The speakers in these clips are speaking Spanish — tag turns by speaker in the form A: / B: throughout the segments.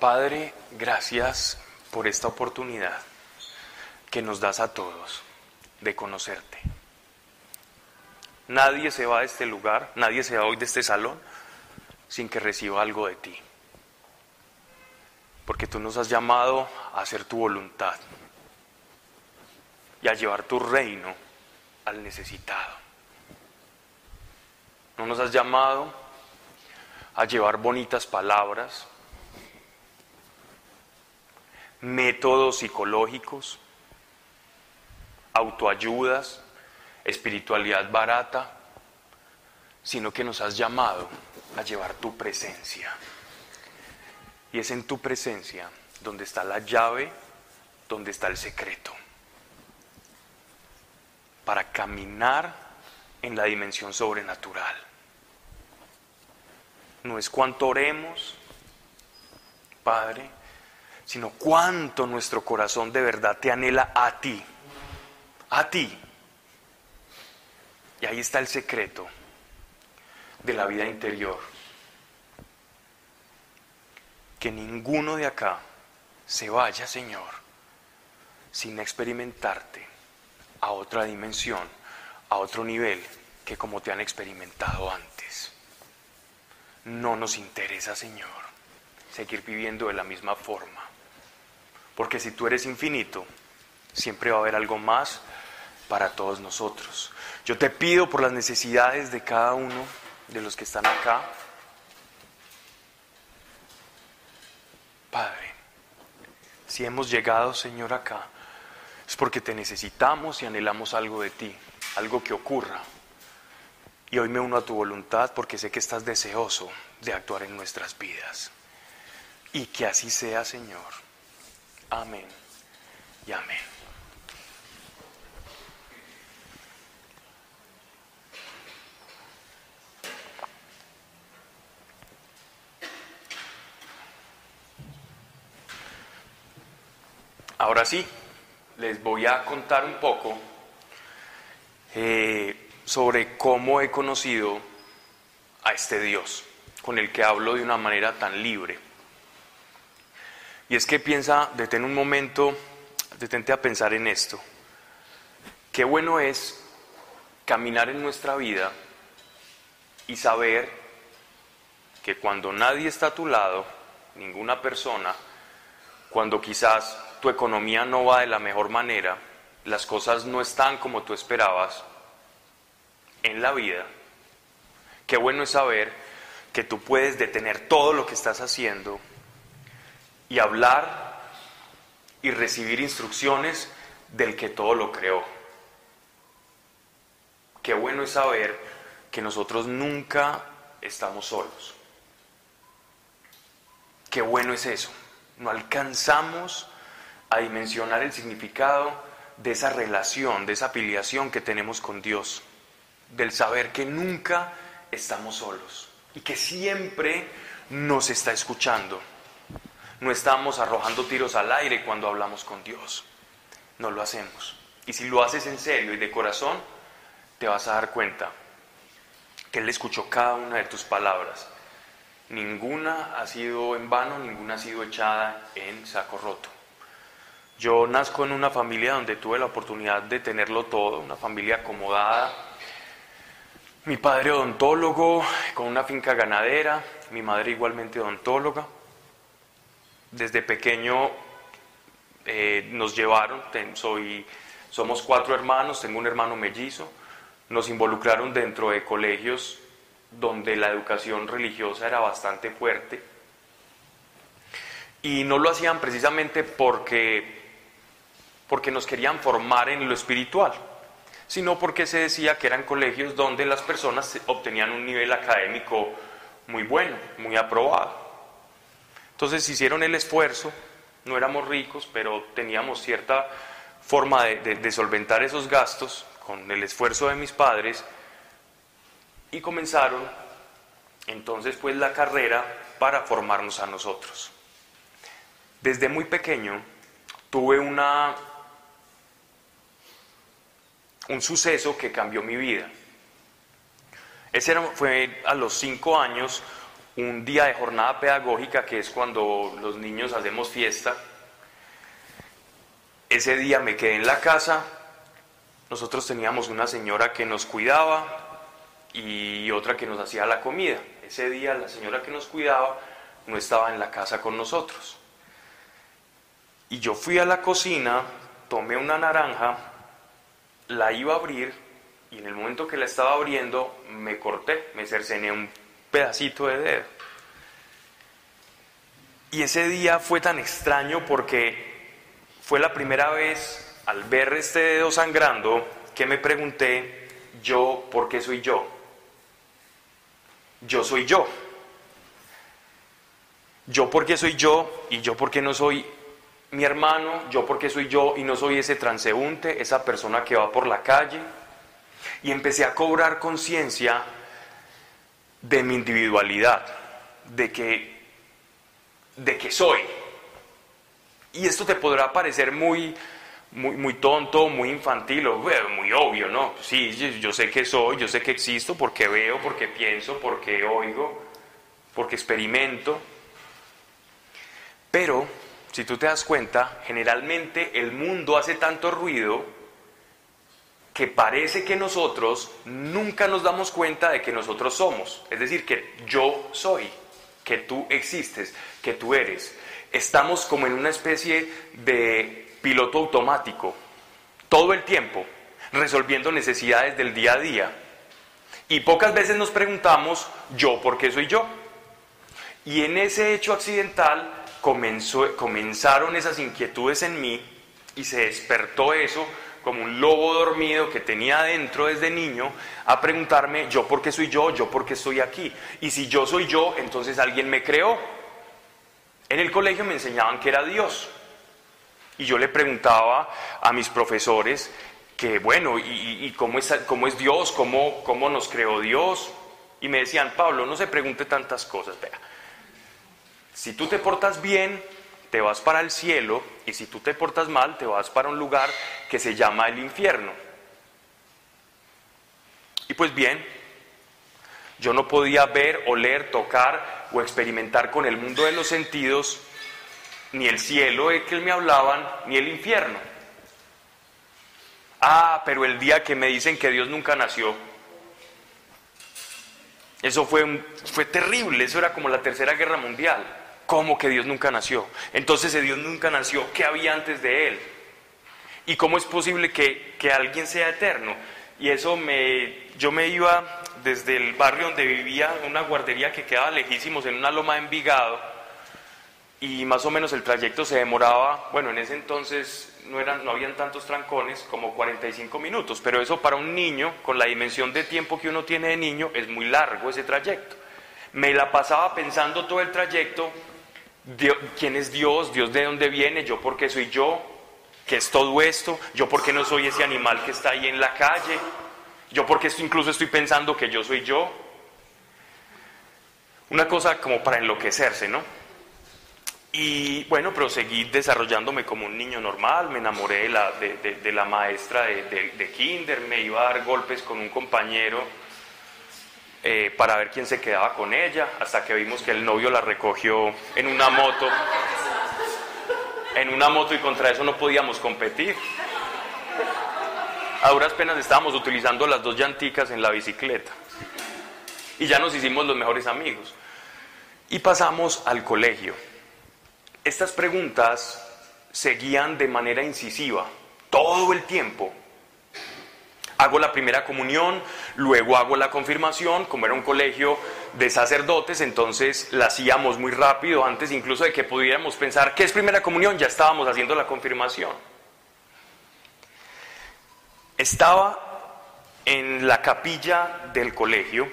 A: Padre, gracias por esta oportunidad que nos das a todos de conocerte. Nadie se va de este lugar, nadie se va hoy de este salón sin que reciba algo de ti. Porque tú nos has llamado a hacer tu voluntad y a llevar tu reino al necesitado. No nos has llamado a llevar bonitas palabras, métodos psicológicos, autoayudas, espiritualidad barata, sino que nos has llamado a llevar tu presencia. Y es en tu presencia donde está la llave, donde está el secreto, para caminar en la dimensión sobrenatural. No es cuánto oremos, Padre, sino cuánto nuestro corazón de verdad te anhela a ti, a ti. Y ahí está el secreto de la vida interior. Que ninguno de acá se vaya, Señor, sin experimentarte a otra dimensión, a otro nivel que como te han experimentado antes. No nos interesa, Señor, seguir viviendo de la misma forma. Porque si tú eres infinito, siempre va a haber algo más para todos nosotros. Yo te pido por las necesidades de cada uno de los que están acá. Padre, si hemos llegado, Señor, acá, es porque te necesitamos y anhelamos algo de ti, algo que ocurra. Y hoy me uno a tu voluntad porque sé que estás deseoso de actuar en nuestras vidas. Y que así sea, Señor. Amén y amén. Ahora sí, les voy a contar un poco eh, sobre cómo he conocido a este Dios, con el que hablo de una manera tan libre. Y es que piensa, detén un momento, detente a pensar en esto. Qué bueno es caminar en nuestra vida y saber que cuando nadie está a tu lado, ninguna persona, cuando quizás tu economía no va de la mejor manera, las cosas no están como tú esperabas en la vida, qué bueno es saber que tú puedes detener todo lo que estás haciendo y hablar y recibir instrucciones del que todo lo creó. Qué bueno es saber que nosotros nunca estamos solos. Qué bueno es eso. No alcanzamos a dimensionar el significado de esa relación, de esa afiliación que tenemos con Dios, del saber que nunca estamos solos y que siempre nos está escuchando. No estamos arrojando tiros al aire cuando hablamos con Dios. No lo hacemos. Y si lo haces en serio y de corazón, te vas a dar cuenta que Él escuchó cada una de tus palabras. Ninguna ha sido en vano, ninguna ha sido echada en saco roto. Yo nazco en una familia donde tuve la oportunidad de tenerlo todo, una familia acomodada. Mi padre odontólogo con una finca ganadera, mi madre igualmente odontóloga. Desde pequeño eh, nos llevaron, soy, somos cuatro hermanos, tengo un hermano mellizo, nos involucraron dentro de colegios donde la educación religiosa era bastante fuerte. Y no lo hacían precisamente porque, porque nos querían formar en lo espiritual, sino porque se decía que eran colegios donde las personas obtenían un nivel académico muy bueno, muy aprobado. Entonces hicieron el esfuerzo, no éramos ricos, pero teníamos cierta forma de, solventar esos gastos con el esfuerzo de mis padres y comenzaron entonces pues la carrera para formarnos a nosotros. Desde muy pequeño tuve una un suceso que cambió mi vida. Ese fue a los cinco años un día de jornada pedagógica, que es cuando los niños hacemos fiesta. Ese día me quedé en la casa, nosotros teníamos una señora que nos cuidaba y otra que nos hacía la comida. Ese día la señora que nos cuidaba no estaba en la casa con nosotros. Y yo fui a la cocina, tomé una naranja, la iba a abrir y en el momento que la estaba abriendo me corté, me cercené un pedacito de dedo. Y ese día fue tan extraño porque fue la primera vez al ver este dedo sangrando que me pregunté, yo, ¿por qué soy yo? Yo soy yo. Yo, ¿por qué soy yo? Y yo, ¿por qué no soy mi hermano? Yo, ¿por qué soy yo y no soy ese transeúnte, esa persona que va por la calle? Y empecé a cobrar conciencia de mi individualidad, de que, de que soy. Y esto te podrá parecer muy, muy, muy tonto, muy infantil o muy obvio, ¿no? Sí, yo sé que soy, yo sé que existo porque veo, porque pienso, porque oigo, porque experimento. Pero, si tú te das cuenta, generalmente el mundo hace tanto ruido que parece que nosotros nunca nos damos cuenta de que nosotros somos. Es decir, que yo soy, que tú existes, que tú eres. Estamos como en una especie de piloto automático, todo el tiempo, resolviendo necesidades del día a día. Y pocas veces nos preguntamos, ¿yo por qué soy yo? Y en ese hecho accidental comenzaron esas inquietudes en mí y se despertó eso como un lobo dormido que tenía dentro desde niño, a preguntarme, yo por qué soy yo, yo por qué estoy aquí. Y si yo soy yo, entonces alguien me creó. En el colegio me enseñaban que era Dios. Y yo le preguntaba a mis profesores que, bueno, ¿y, cómo, es, cómo, es, Dios? ¿Cómo, ¿Cómo nos creó Dios? Y me decían, Pablo, no se pregunte tantas cosas. Vea, si tú te portas bien, te vas para el cielo y si tú te portas mal, te vas para un lugar que se llama el infierno. Y pues bien, yo no podía ver, oler, tocar o experimentar con el mundo de los sentidos ni el cielo de que me hablaban, ni el infierno. Ah, pero el día que me dicen que Dios nunca nació, eso fue, fue terrible, eso era como la tercera guerra mundial. ¿Cómo que Dios nunca nació? Entonces, si Dios nunca nació, ¿qué había antes de Él? ¿Y cómo es posible que, que alguien sea eterno? Y eso me, yo me iba desde el barrio donde vivía, una guardería que quedaba lejísimos en una loma de Envigado, y más o menos el trayecto se demoraba, bueno, en ese entonces no, eran, no habían tantos trancones, como 45 minutos, pero eso para un niño, con la dimensión de tiempo que uno tiene de niño, es muy largo ese trayecto. Me la pasaba pensando todo el trayecto quién es Dios, Dios de dónde viene, yo por qué soy yo, qué es todo esto, yo por qué no soy ese animal que está ahí en la calle, yo por qué incluso estoy pensando que yo soy yo. Una cosa como para enloquecerse, ¿no? Y bueno, proseguí desarrollándome como un niño normal, me enamoré de la, de, la maestra de, kinder, me iba a dar golpes con un compañero eh, para ver quién se quedaba con ella, hasta que vimos que el novio la recogió en una moto, en una moto y contra eso no podíamos competir. A duras penas estábamos utilizando las dos llanticas en la bicicleta y ya nos hicimos los mejores amigos. Y pasamos al colegio. Estas preguntas seguían de manera incisiva todo el tiempo Hago la primera comunión, luego hago la confirmación, como era un colegio de sacerdotes, entonces la hacíamos muy rápido, antes incluso de que pudiéramos pensar qué es primera comunión, ya estábamos haciendo la confirmación. Estaba en la capilla del colegio,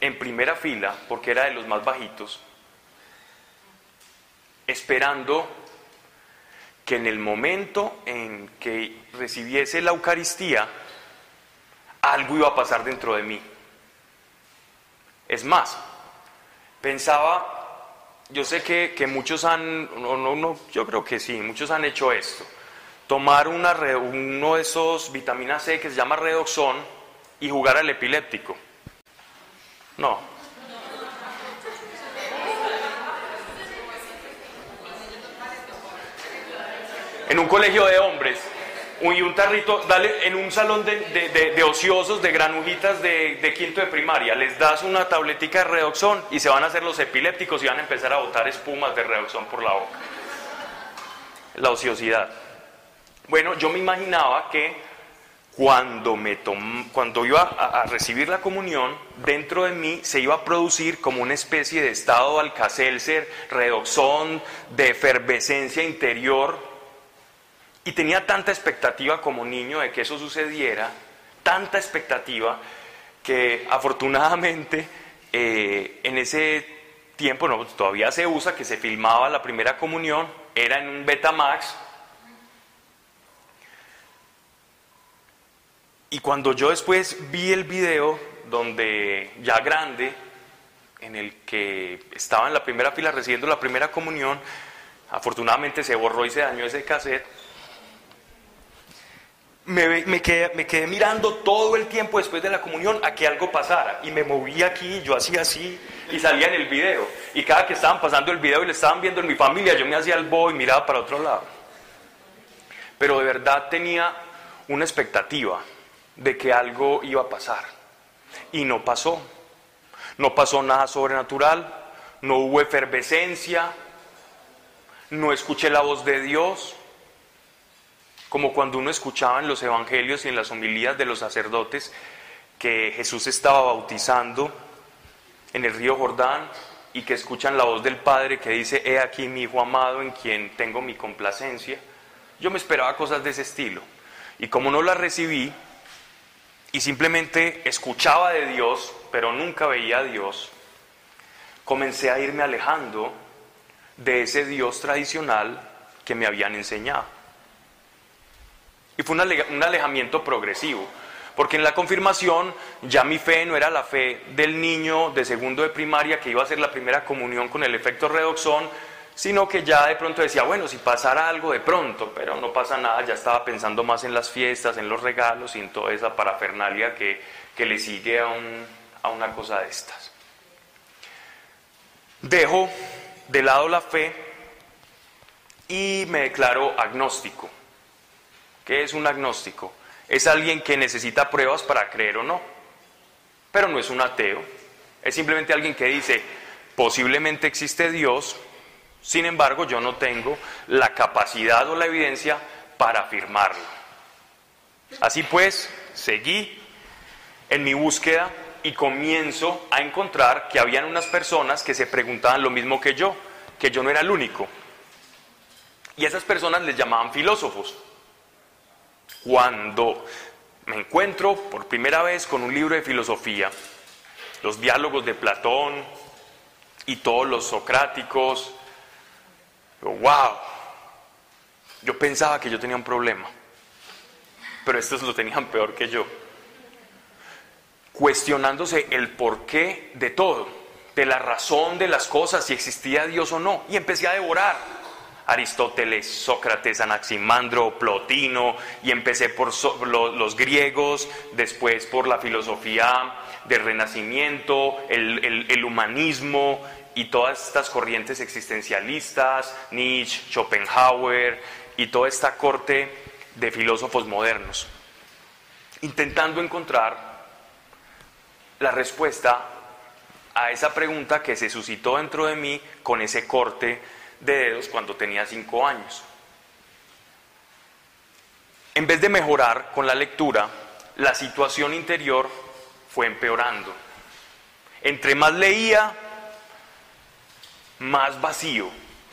A: en primera fila, porque era de los más bajitos, esperando que en el momento en que recibiese la Eucaristía, algo iba a pasar dentro de mí. Es más, pensaba, yo sé que, muchos han, no, no, yo creo que sí, muchos han hecho esto, tomar una, uno de esos vitamina C que se llama redoxón y jugar al epiléptico. No. En un colegio de hombres y un tarrito, dale en un salón de, ociosos, de granujitas de, quinto de primaria, les das una tabletica de redoxón y se van a hacer los epilépticos y van a empezar a botar espumas de redoxón por la boca. La ociosidad. Bueno, yo me imaginaba que cuando, me cuando iba a, recibir la comunión, dentro de mí se iba a producir como una especie de estado alcacelser, redoxón, de efervescencia interior, y tenía tanta expectativa como niño de que eso sucediera, tanta expectativa, que afortunadamente eh, en ese tiempo, no, todavía se usa, que se filmaba la primera comunión, era en un Betamax. Y cuando yo después vi el video, donde ya grande, en el que estaba en la primera fila recibiendo la primera comunión, afortunadamente se borró y se dañó ese cassette me, quedé, mirando todo el tiempo después de la comunión a que algo pasara. Y me movía aquí, yo hacía así y salía en el video. Y cada que estaban pasando el video y le estaban viendo en mi familia, yo me hacía el boy y miraba para otro lado. Pero de verdad tenía una expectativa de que algo iba a pasar. Y no pasó. No pasó nada sobrenatural, no hubo efervescencia, no escuché la voz de Dios como cuando uno escuchaba en los evangelios y en las homilías de los sacerdotes que Jesús estaba bautizando en el río Jordán y que escuchan la voz del Padre que dice, he aquí mi Hijo amado en quien tengo mi complacencia. Yo me esperaba cosas de ese estilo. Y como no las recibí y simplemente escuchaba de Dios, pero nunca veía a Dios, comencé a irme alejando de ese Dios tradicional que me habían enseñado. Y fue un alejamiento progresivo, porque en la confirmación ya mi fe no era la fe del niño de segundo de primaria que iba a hacer la primera comunión con el efecto redoxón, sino que ya de pronto decía, bueno, si pasara algo de pronto, pero no pasa nada, ya estaba pensando más en las fiestas, en los regalos y en toda esa parafernalia que, le sigue a, a una cosa de estas. Dejo de lado la fe y me declaro agnóstico. ¿Qué es un agnóstico? Es alguien que necesita pruebas para creer o no, pero no es un ateo. Es simplemente alguien que dice, posiblemente existe Dios, sin embargo yo no tengo la capacidad o la evidencia para afirmarlo. Así pues, seguí en mi búsqueda y comienzo a encontrar que habían unas personas que se preguntaban lo mismo que yo, que yo no era el único. Y esas personas les llamaban filósofos. Cuando me encuentro por primera vez con un libro de filosofía, los diálogos de Platón y todos los socráticos, wow, yo pensaba que yo tenía un problema, pero estos lo tenían peor que yo, cuestionándose el porqué de todo, de la razón de las cosas, si existía Dios o no, y empecé a devorar Aristóteles, Sócrates, Anaximandro, Plotino, y empecé por los griegos, después por la filosofía del Renacimiento, el, humanismo y todas estas corrientes existencialistas, Nietzsche, Schopenhauer y toda esta corte de filósofos modernos, intentando encontrar la respuesta a esa pregunta que se suscitó dentro de mí con ese corte de dedos cuando tenía cinco años. En vez de mejorar con la lectura, la situación interior fue empeorando. Entre más leía, más vacío.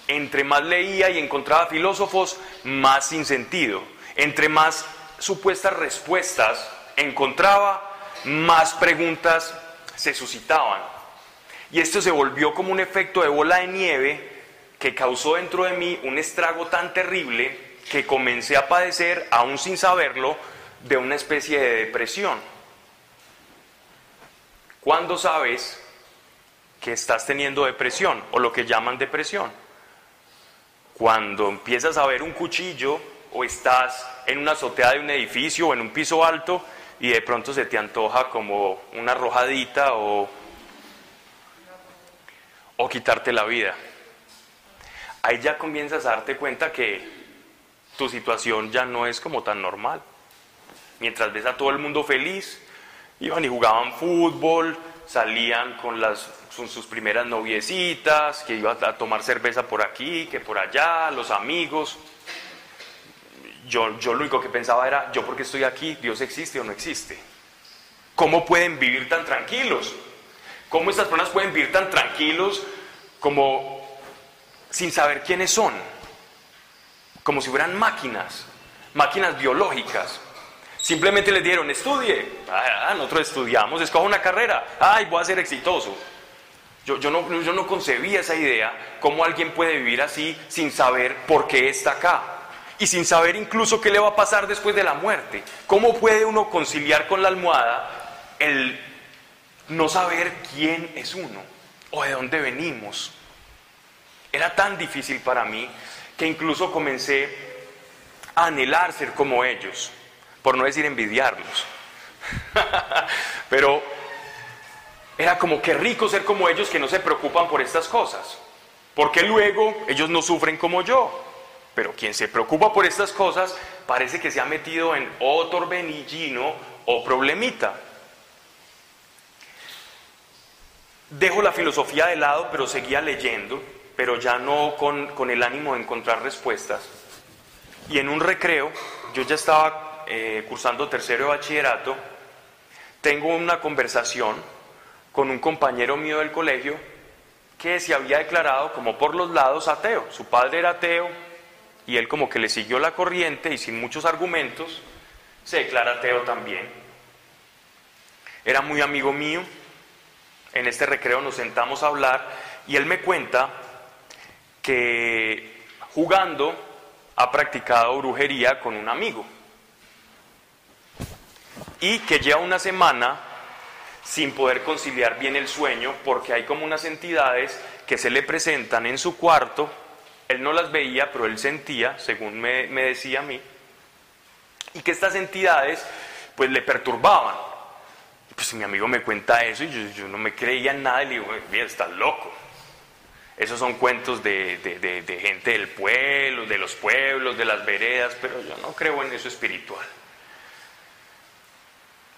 A: Entre más leía y encontraba filósofos, más sin sentido. Entre más supuestas respuestas encontraba, más preguntas se suscitaban. Y esto se volvió como un efecto de bola de nieve que causó dentro de mí un estrago tan terrible que comencé a padecer, aún sin saberlo, de una especie de depresión. ¿Cuándo sabes que estás teniendo depresión o lo que llaman depresión? Cuando empiezas a ver un cuchillo o estás en una azotea de un edificio o en un piso alto y de pronto se te antoja como una arrojadita o, o quitarte la vida ahí ya comienzas a darte cuenta que tu situación ya no es como tan normal. Mientras ves a todo el mundo feliz, iban y jugaban fútbol, salían con, las, sus primeras noviecitas, que iban a tomar cerveza por aquí, que por allá, los amigos. Yo, yo lo único que pensaba era, yo porque estoy aquí, Dios existe o no existe. ¿Cómo pueden vivir tan tranquilos? ¿Cómo estas personas pueden vivir tan tranquilos como sin saber quiénes son? Como si fueran máquinas, máquinas biológicas. Simplemente les dieron, estudie. Ah, nosotros estudiamos, escoja una carrera. Ay, voy a ser exitoso. Yo, yo, no, yo no concebía esa idea, cómo alguien puede vivir así sin saber por qué está acá. Y sin saber incluso qué le va a pasar después de la muerte. ¿Cómo puede uno conciliar con la almohada el no saber quién es uno o de dónde venimos? Era tan difícil para mí que incluso comencé a anhelar ser como ellos por no decir envidiarlos. Pero era como que rico ser como ellos que no se preocupan por estas cosas, porque luego ellos no sufren como yo. Pero quien se preocupa por estas cosas parece que se ha metido en otro benillino o problemita. Dejo la filosofía de lado, pero seguía leyendo, pero ya no con, con el ánimo de encontrar respuestas. Y en un recreo, yo ya estaba eh, cursando tercero de bachillerato, tengo una conversación con un compañero mío del colegio que se había declarado como por los lados ateo. Su padre era ateo y él como que le siguió la corriente y sin muchos argumentos se declara ateo también. Era muy amigo mío. En este recreo nos sentamos a hablar y él me cuenta que jugando ha practicado brujería con un amigo y que lleva una semana sin poder conciliar bien el sueño porque hay como unas entidades que se le presentan en su cuarto, él no las veía, pero él sentía, según me, decía a mí, y que estas entidades pues le perturbaban. Pues mi amigo me cuenta eso y yo, no me creía en nada y le digo, mira, estás loco. Esos son cuentos de, gente del pueblo, de los pueblos, de las veredas, pero yo no creo en eso espiritual.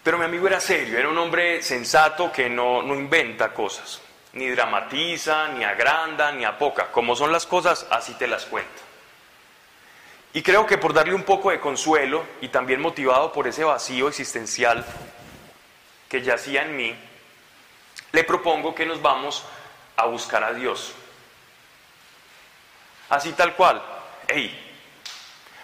A: Pero mi amigo era serio, era un hombre sensato que no, no inventa cosas, ni dramatiza, ni agranda, ni apoca. Como son las cosas, así te las cuenta. Y creo que por darle un poco de consuelo y también motivado por ese vacío existencial que yacía en mí, le propongo que nos vamos a buscar a Dios. Así tal cual. Hey,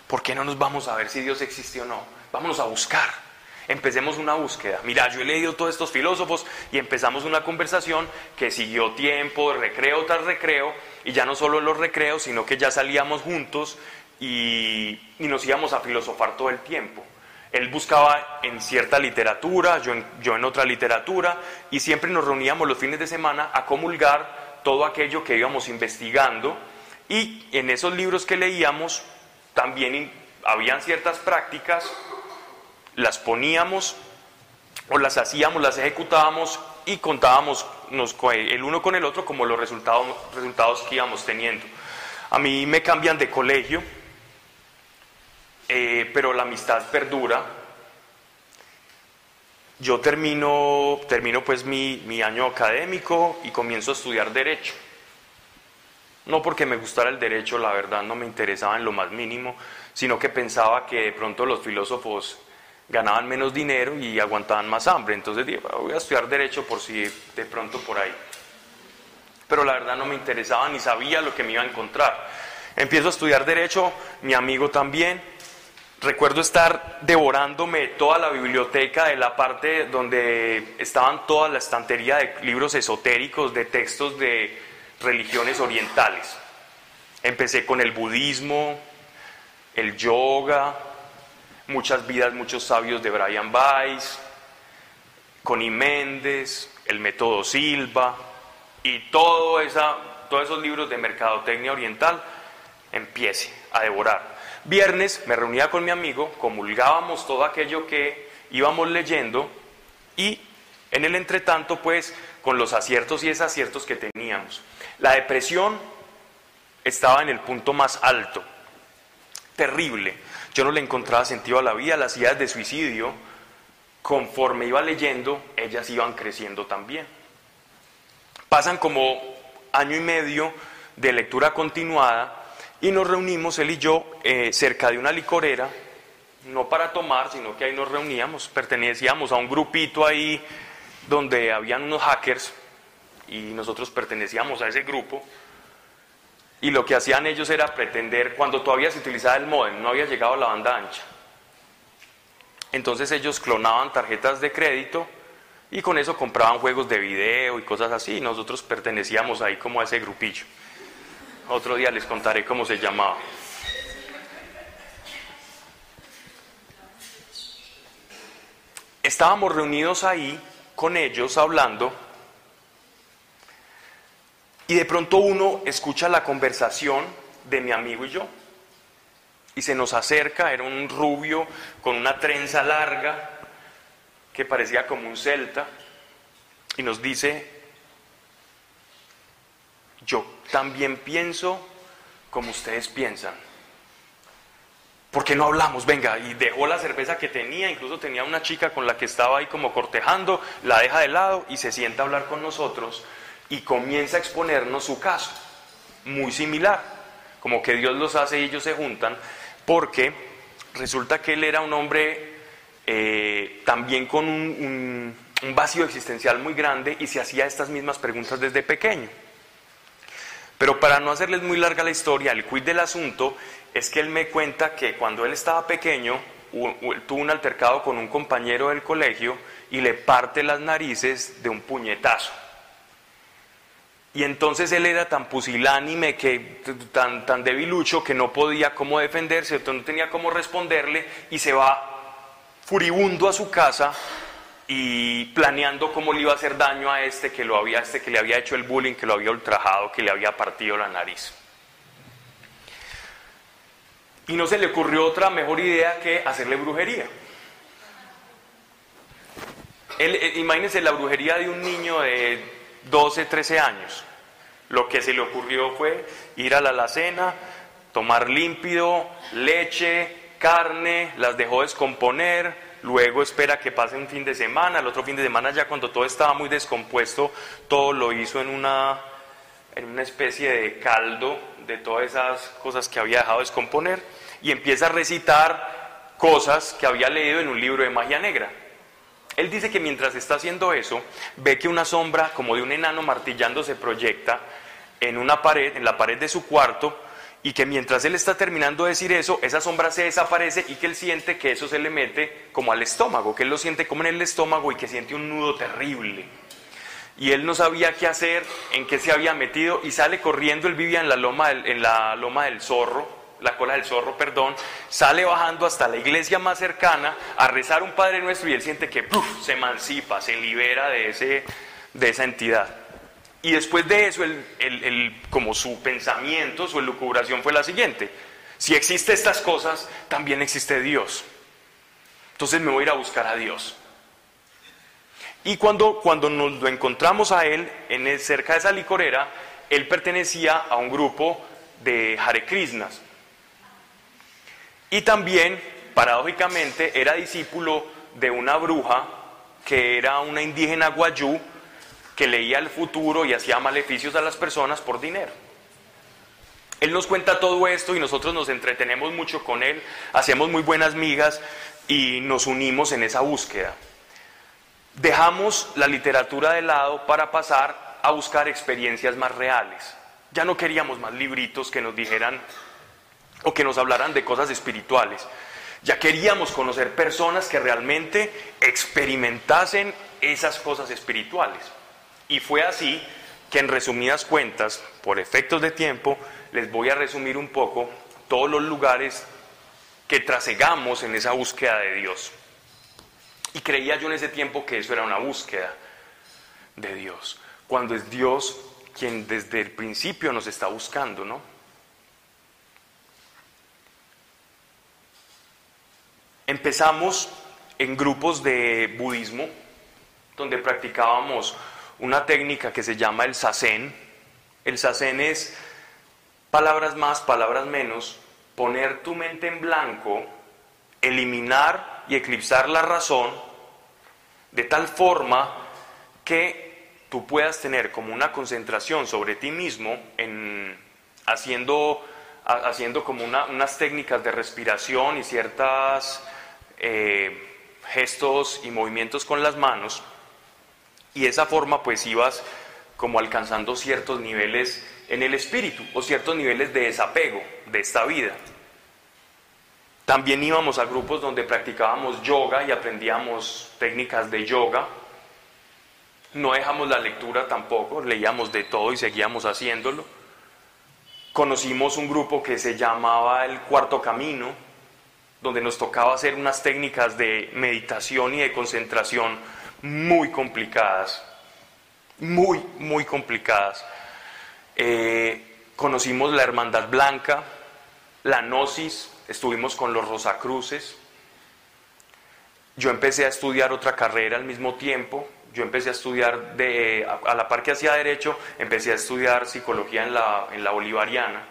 A: ¿por qué no nos vamos a ver si Dios existe o no? Vámonos a buscar empecemos una búsqueda. Mira, yo he leído todos estos filósofos y empezamos una conversación que siguió tiempo, recreo tras recreo, y ya no solo los recreos, sino que ya salíamos juntos y, nos íbamos a filosofar todo el tiempo. Él buscaba en cierta literatura, yo yo en otra literatura, y siempre nos reuníamos los fines de semana a comulgar todo aquello que íbamos investigando, y en esos libros que leíamos también habían ciertas prácticas las poníamos o las hacíamos, las ejecutábamos y contábamos el uno con el otro como los resultados, resultados que íbamos teniendo. A mí me cambian de colegio, eh, pero la amistad perdura. Yo termino, termino pues mi, mi año académico y comienzo a estudiar derecho. No porque me gustara el derecho, la verdad no me interesaba en lo más mínimo, sino que pensaba que de pronto los filósofos ganaban menos dinero y aguantaban más hambre. Entonces dije, voy a estudiar derecho por si de pronto por ahí. Pero la verdad no me interesaba ni sabía lo que me iba a encontrar. Empiezo a estudiar derecho, mi amigo también. Recuerdo estar devorándome toda la biblioteca de la parte donde estaban toda la estantería de libros esotéricos, de textos de religiones orientales. Empecé con el budismo, el yoga, Muchas vidas, muchos sabios de Brian Weiss, Connie Méndez, el método Silva y todo esa, todos esos libros de mercadotecnia oriental, empiece a devorar. Viernes me reunía con mi amigo, comulgábamos todo aquello que íbamos leyendo y en el entretanto, pues, con los aciertos y desaciertos que teníamos. La depresión estaba en el punto más alto terrible. Yo no le encontraba sentido a la vida, las ideas de suicidio, conforme iba leyendo, ellas iban creciendo también. Pasan como año y medio de lectura continuada y nos reunimos él y yo eh, cerca de una licorera, no para tomar, sino que ahí nos reuníamos, pertenecíamos a un grupito ahí donde habían unos hackers y nosotros pertenecíamos a ese grupo. Y lo que hacían ellos era pretender, cuando todavía se utilizaba el modem, no había llegado la banda ancha. Entonces ellos clonaban tarjetas de crédito y con eso compraban juegos de video y cosas así. Y nosotros pertenecíamos ahí como a ese grupillo. Otro día les contaré cómo se llamaba. Estábamos reunidos ahí con ellos hablando y de pronto uno escucha la conversación de mi amigo y yo. Y se nos acerca, era un rubio con una trenza larga que parecía como un celta, y nos dice, yo también pienso como ustedes piensan. ¿Por qué no hablamos? Venga, y dejó la cerveza que tenía, incluso tenía una chica con la que estaba ahí como cortejando, la deja de lado y se sienta a hablar con nosotros y comienza a exponernos su caso, muy similar, como que Dios los hace y ellos se juntan, porque resulta que él era un hombre eh, también con un, un vacío existencial muy grande y se hacía estas mismas preguntas desde pequeño. Pero para no hacerles muy larga la historia, el quid del asunto es que él me cuenta que cuando él estaba pequeño tuvo un altercado con un compañero del colegio y le parte las narices de un puñetazo. Y entonces él era tan pusilánime, que, tan, tan debilucho, que no podía cómo defenderse, no tenía cómo responderle, y se va furibundo a su casa y planeando cómo le iba a hacer daño a este que, lo había, este que le había hecho el bullying, que lo había ultrajado, que le había partido la nariz. Y no se le ocurrió otra mejor idea que hacerle brujería. Eh, imagínense la brujería de un niño de 12, 13 años. Lo que se le ocurrió fue ir a la alacena, tomar límpido, leche, carne, las dejó descomponer, luego espera que pase un fin de semana, el otro fin de semana ya cuando todo estaba muy descompuesto, todo lo hizo en una, en una especie de caldo de todas esas cosas que había dejado descomponer y empieza a recitar cosas que había leído en un libro de magia negra. Él dice que mientras está haciendo eso, ve que una sombra como de un enano martillando se proyecta en una pared, en la pared de su cuarto, y que mientras él está terminando de decir eso, esa sombra se desaparece y que él siente que eso se le mete como al estómago, que él lo siente como en el estómago y que siente un nudo terrible. Y él no sabía qué hacer, en qué se había metido y sale corriendo, él vivía en la loma del, en la loma del zorro, la cola del zorro, perdón, sale bajando hasta la iglesia más cercana a rezar un Padre Nuestro y él siente que se emancipa, se libera de, ese, de esa entidad. Y después de eso, el, como su pensamiento, su elucubración fue la siguiente. Si existen estas cosas, también existe Dios. Entonces me voy a ir a buscar a Dios. Y cuando, cuando nos lo encontramos a él, en cerca de esa licorera, él pertenecía a un grupo de Hare Krishnas. Y también, paradójicamente, era discípulo de una bruja que era una indígena guayú que leía el futuro y hacía maleficios a las personas por dinero. Él nos cuenta todo esto y nosotros nos entretenemos mucho con él, hacemos muy buenas migas y nos unimos en esa búsqueda. Dejamos la literatura de lado para pasar a buscar experiencias más reales. Ya no queríamos más libritos que nos dijeran o que nos hablaran de cosas espirituales. Ya queríamos conocer personas que realmente experimentasen esas cosas espirituales. Y fue así que en resumidas cuentas, por efectos de tiempo, les voy a resumir un poco todos los lugares que trasegamos en esa búsqueda de Dios. Y creía yo en ese tiempo que eso era una búsqueda de Dios, cuando es Dios quien desde el principio nos está buscando, ¿no? Empezamos en grupos de budismo, donde practicábamos una técnica que se llama el sasen. El sasen es palabras más, palabras menos, poner tu mente en blanco, eliminar y eclipsar la razón, de tal forma que tú puedas tener como una concentración sobre ti mismo en haciendo, haciendo como unas técnicas de respiración y ciertas eh, gestos y movimientos con las manos y esa forma pues ibas como alcanzando ciertos niveles en el espíritu o ciertos niveles de desapego de esta vida. También íbamos a grupos donde practicábamos yoga y aprendíamos técnicas de yoga. No dejamos la lectura tampoco, leíamos de todo y seguíamos haciéndolo. Conocimos un grupo que se llamaba el Cuarto Camino, donde nos tocaba hacer unas técnicas de meditación y de concentración muy complicadas, muy, muy complicadas. Eh, conocimos la Hermandad Blanca, la Gnosis, estuvimos con los Rosacruces. Yo empecé a estudiar otra carrera al mismo tiempo. Yo empecé a estudiar, de, a, la par que hacía derecho, empecé a estudiar psicología en la, en la bolivariana,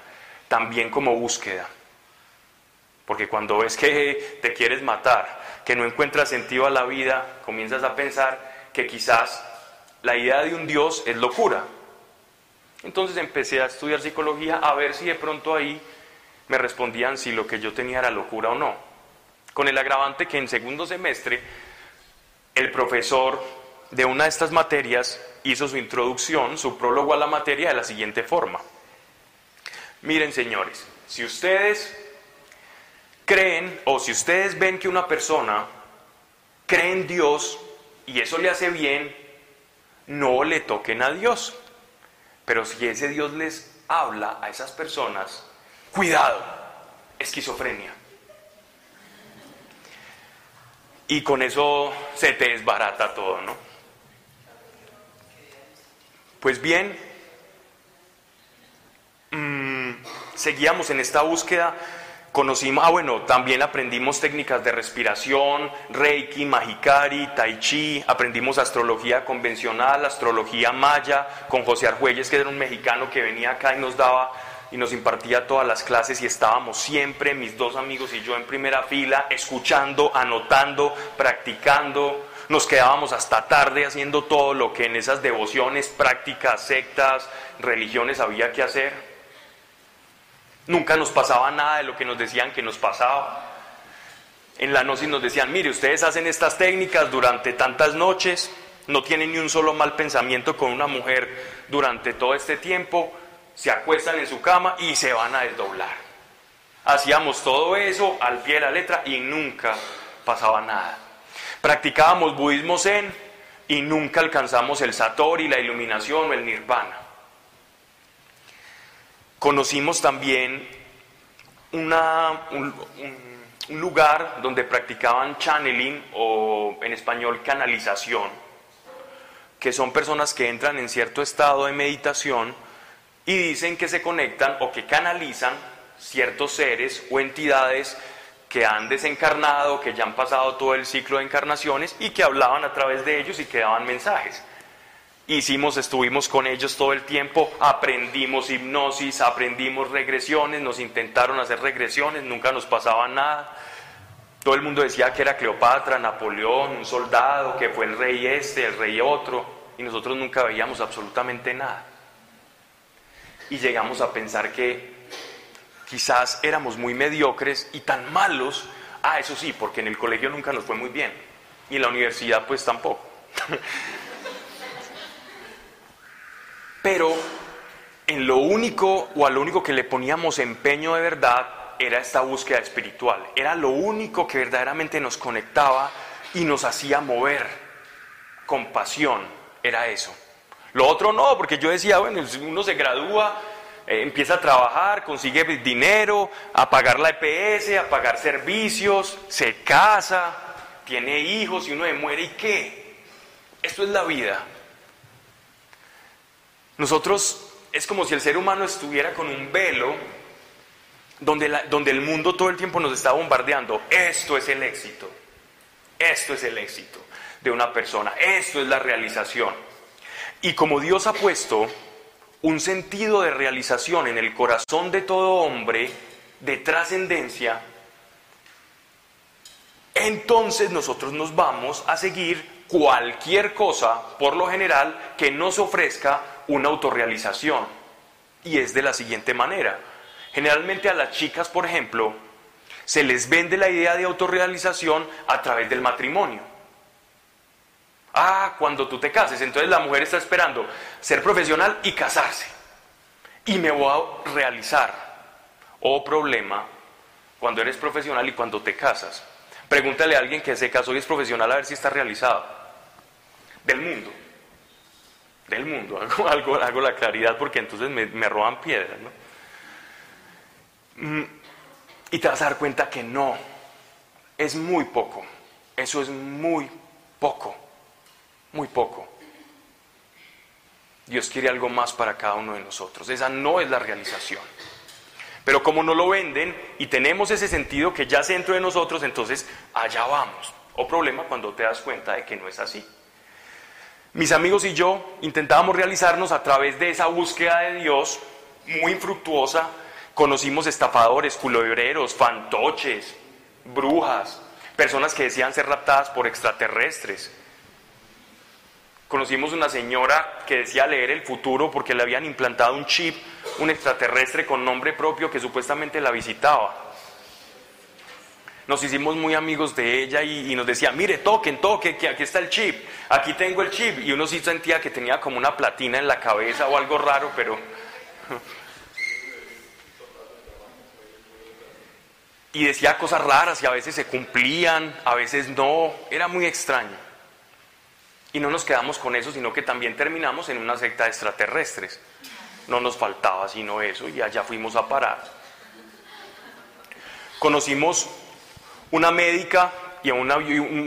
A: también como búsqueda. Porque cuando ves que te quieres matar, que no encuentras sentido a la vida, comienzas a pensar que quizás la idea de un Dios es locura. Entonces empecé a estudiar psicología a ver si de pronto ahí me respondían si lo que yo tenía era locura o no. Con el agravante que en segundo semestre el profesor de una de estas materias hizo su introducción, su prólogo a la materia de la siguiente forma. Miren señores, si ustedes creen o si ustedes ven que una persona cree en Dios y eso le hace bien, no le toquen a Dios. Pero si ese Dios les habla a esas personas, cuidado, esquizofrenia. Y con eso se te desbarata todo, ¿no? Pues bien, mm, seguíamos en esta búsqueda Conocimos, ah bueno, también aprendimos técnicas de respiración, Reiki, Mahikari, Tai Chi, aprendimos astrología convencional, astrología maya, con José Argüelles, que era un mexicano que venía acá y nos daba y nos impartía todas las clases y estábamos siempre, mis dos amigos y yo en primera fila, escuchando, anotando, practicando. Nos quedábamos hasta tarde haciendo todo lo que en esas devociones, prácticas, sectas, religiones había que hacer. Nunca nos pasaba nada de lo que nos decían que nos pasaba. En la noche nos decían, mire, ustedes hacen estas técnicas durante tantas noches, no tienen ni un solo mal pensamiento con una mujer durante todo este tiempo, se acuestan en su cama y se van a desdoblar. Hacíamos todo eso al pie de la letra y nunca pasaba nada. Practicábamos budismo zen y nunca alcanzamos el satori, la iluminación o el nirvana. Conocimos también un, lugar donde practicaban channeling o en español canalización, que son personas que entran en cierto estado de meditación y dicen que se conectan o que canalizan ciertos seres o entidades que han desencarnado, que ya han pasado todo el ciclo de encarnaciones y que hablaban a través de ellos y que daban mensajes. Hicimos, estuvimos con ellos todo el tiempo, aprendimos hipnosis, aprendimos regresiones, nos intentaron hacer regresiones, nunca nos pasaba nada. Todo el mundo decía que era Cleopatra, Napoleón, un soldado, que fue el rey este, el rey otro, y nosotros nunca veíamos absolutamente nada. Y llegamos a pensar que quizás éramos muy mediocres y tan malos, ah, eso sí, porque en el colegio nunca nos fue muy bien, y en la universidad pues tampoco. Pero en lo único o a lo único que le poníamos empeño de verdad era esta búsqueda espiritual. Era lo único que verdaderamente nos conectaba y nos hacía mover con pasión. Era eso. Lo otro no, porque yo decía, bueno, uno se gradúa, eh, empieza a trabajar, consigue dinero, a pagar la EPS, a pagar servicios, se casa, tiene hijos y uno se muere y qué. Esto es la vida. Nosotros es como si el ser humano estuviera con un velo donde, donde el mundo todo el tiempo nos está bombardeando. Esto es el éxito. Esto es el éxito de una persona. Esto es la realización. Y como Dios ha puesto un sentido de realización en el corazón de todo hombre, de trascendencia, entonces nosotros nos vamos a seguir cualquier cosa, por lo general, que nos ofrezca una autorrealización. Y es de la siguiente manera. Generalmente a las chicas, por ejemplo, se les vende la idea de autorrealización a través del matrimonio. Ah, cuando tú te cases, entonces la mujer está esperando ser profesional y casarse. Y me voy a realizar. O problema, cuando eres profesional y cuando te casas. Pregúntale a alguien que se casó y es profesional a ver si está realizado. Del mundo. Del mundo. Hago, hago, la claridad porque entonces me, me roban piedras. ¿no? Mm, y te vas a dar cuenta que no. Es muy poco. Eso es muy poco. Muy poco. Dios quiere algo más para cada uno de nosotros. Esa no es la realización. Pero como no lo venden y tenemos ese sentido que ya dentro de nosotros, entonces allá vamos. O problema cuando te das cuenta de que no es así. Mis amigos y yo intentábamos realizarnos a través de esa búsqueda de Dios muy infructuosa. Conocimos estafadores, culebreros, fantoches, brujas, personas que decían ser raptadas por extraterrestres. Conocimos una señora que decía leer el futuro porque le habían implantado un chip, un extraterrestre con nombre propio que supuestamente la visitaba. Nos hicimos muy amigos de ella y, nos decía, mire, toquen, toquen, que aquí está el chip, aquí tengo el chip. Y uno sí sentía que tenía como una platina en la cabeza o algo raro, pero... y decía cosas raras y a veces se cumplían, a veces no, era muy extraño. Y no nos quedamos con eso, sino que también terminamos en una secta de extraterrestres. No nos faltaba sino eso y allá fuimos a parar. Conocimos una médica y una,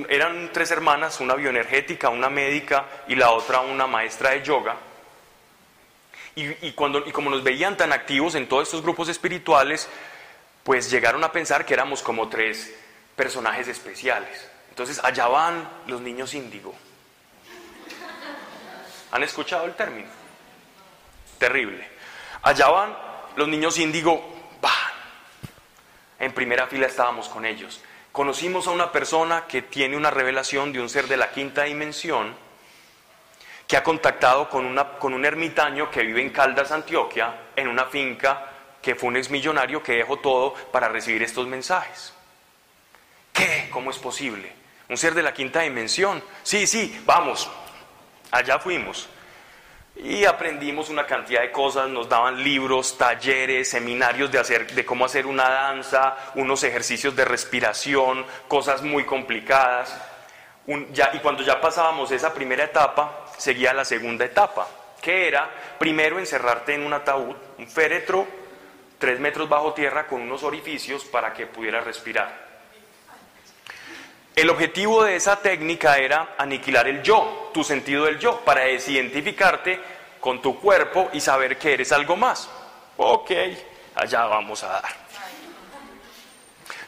A: eran tres hermanas, una bioenergética, una médica y la otra una maestra de yoga. Y, cuando, y como nos veían tan activos en todos estos grupos espirituales, pues llegaron a pensar que éramos como tres personajes especiales. Entonces allá van los niños índigo. ¿Han escuchado el término? Terrible. Allá van los niños índigo. En primera fila estábamos con ellos. Conocimos a una persona que tiene una revelación de un ser de la quinta dimensión, que ha contactado con, una, con un ermitaño que vive en Caldas, Antioquia, en una finca que fue un exmillonario que dejó todo para recibir estos mensajes. ¿Qué? ¿Cómo es posible? ¿Un ser de la quinta dimensión? Sí, sí, vamos, Allá fuimos y aprendimos una cantidad de cosas, nos daban libros, talleres, seminarios de, hacer, de cómo hacer una danza, unos ejercicios de respiración, cosas muy complicadas. y cuando ya pasábamos esa primera etapa, seguía la segunda etapa, que era primero encerrarte en un ataúd, un féretro, tres metros bajo tierra con unos orificios para que pudieras respirar. El objetivo de esa técnica era aniquilar el yo, tu sentido del yo, para desidentificarte con tu cuerpo y saber que eres algo más. Ok, allá vamos a dar.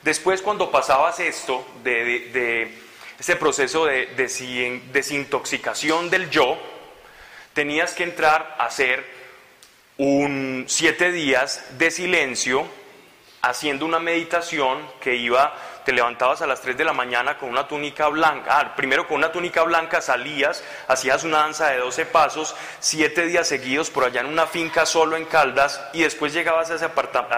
A: Después cuando pasabas esto, de, ese proceso de desintoxicación del yo, tenías que entrar a hacer un siete días de silencio, haciendo una meditación que iba te levantabas a las 3 de la mañana con una túnica blanca, ah, primero con una túnica blanca salías, hacías una danza de 12 pasos, 7 días seguidos por allá en una finca solo en Caldas y después llegabas a,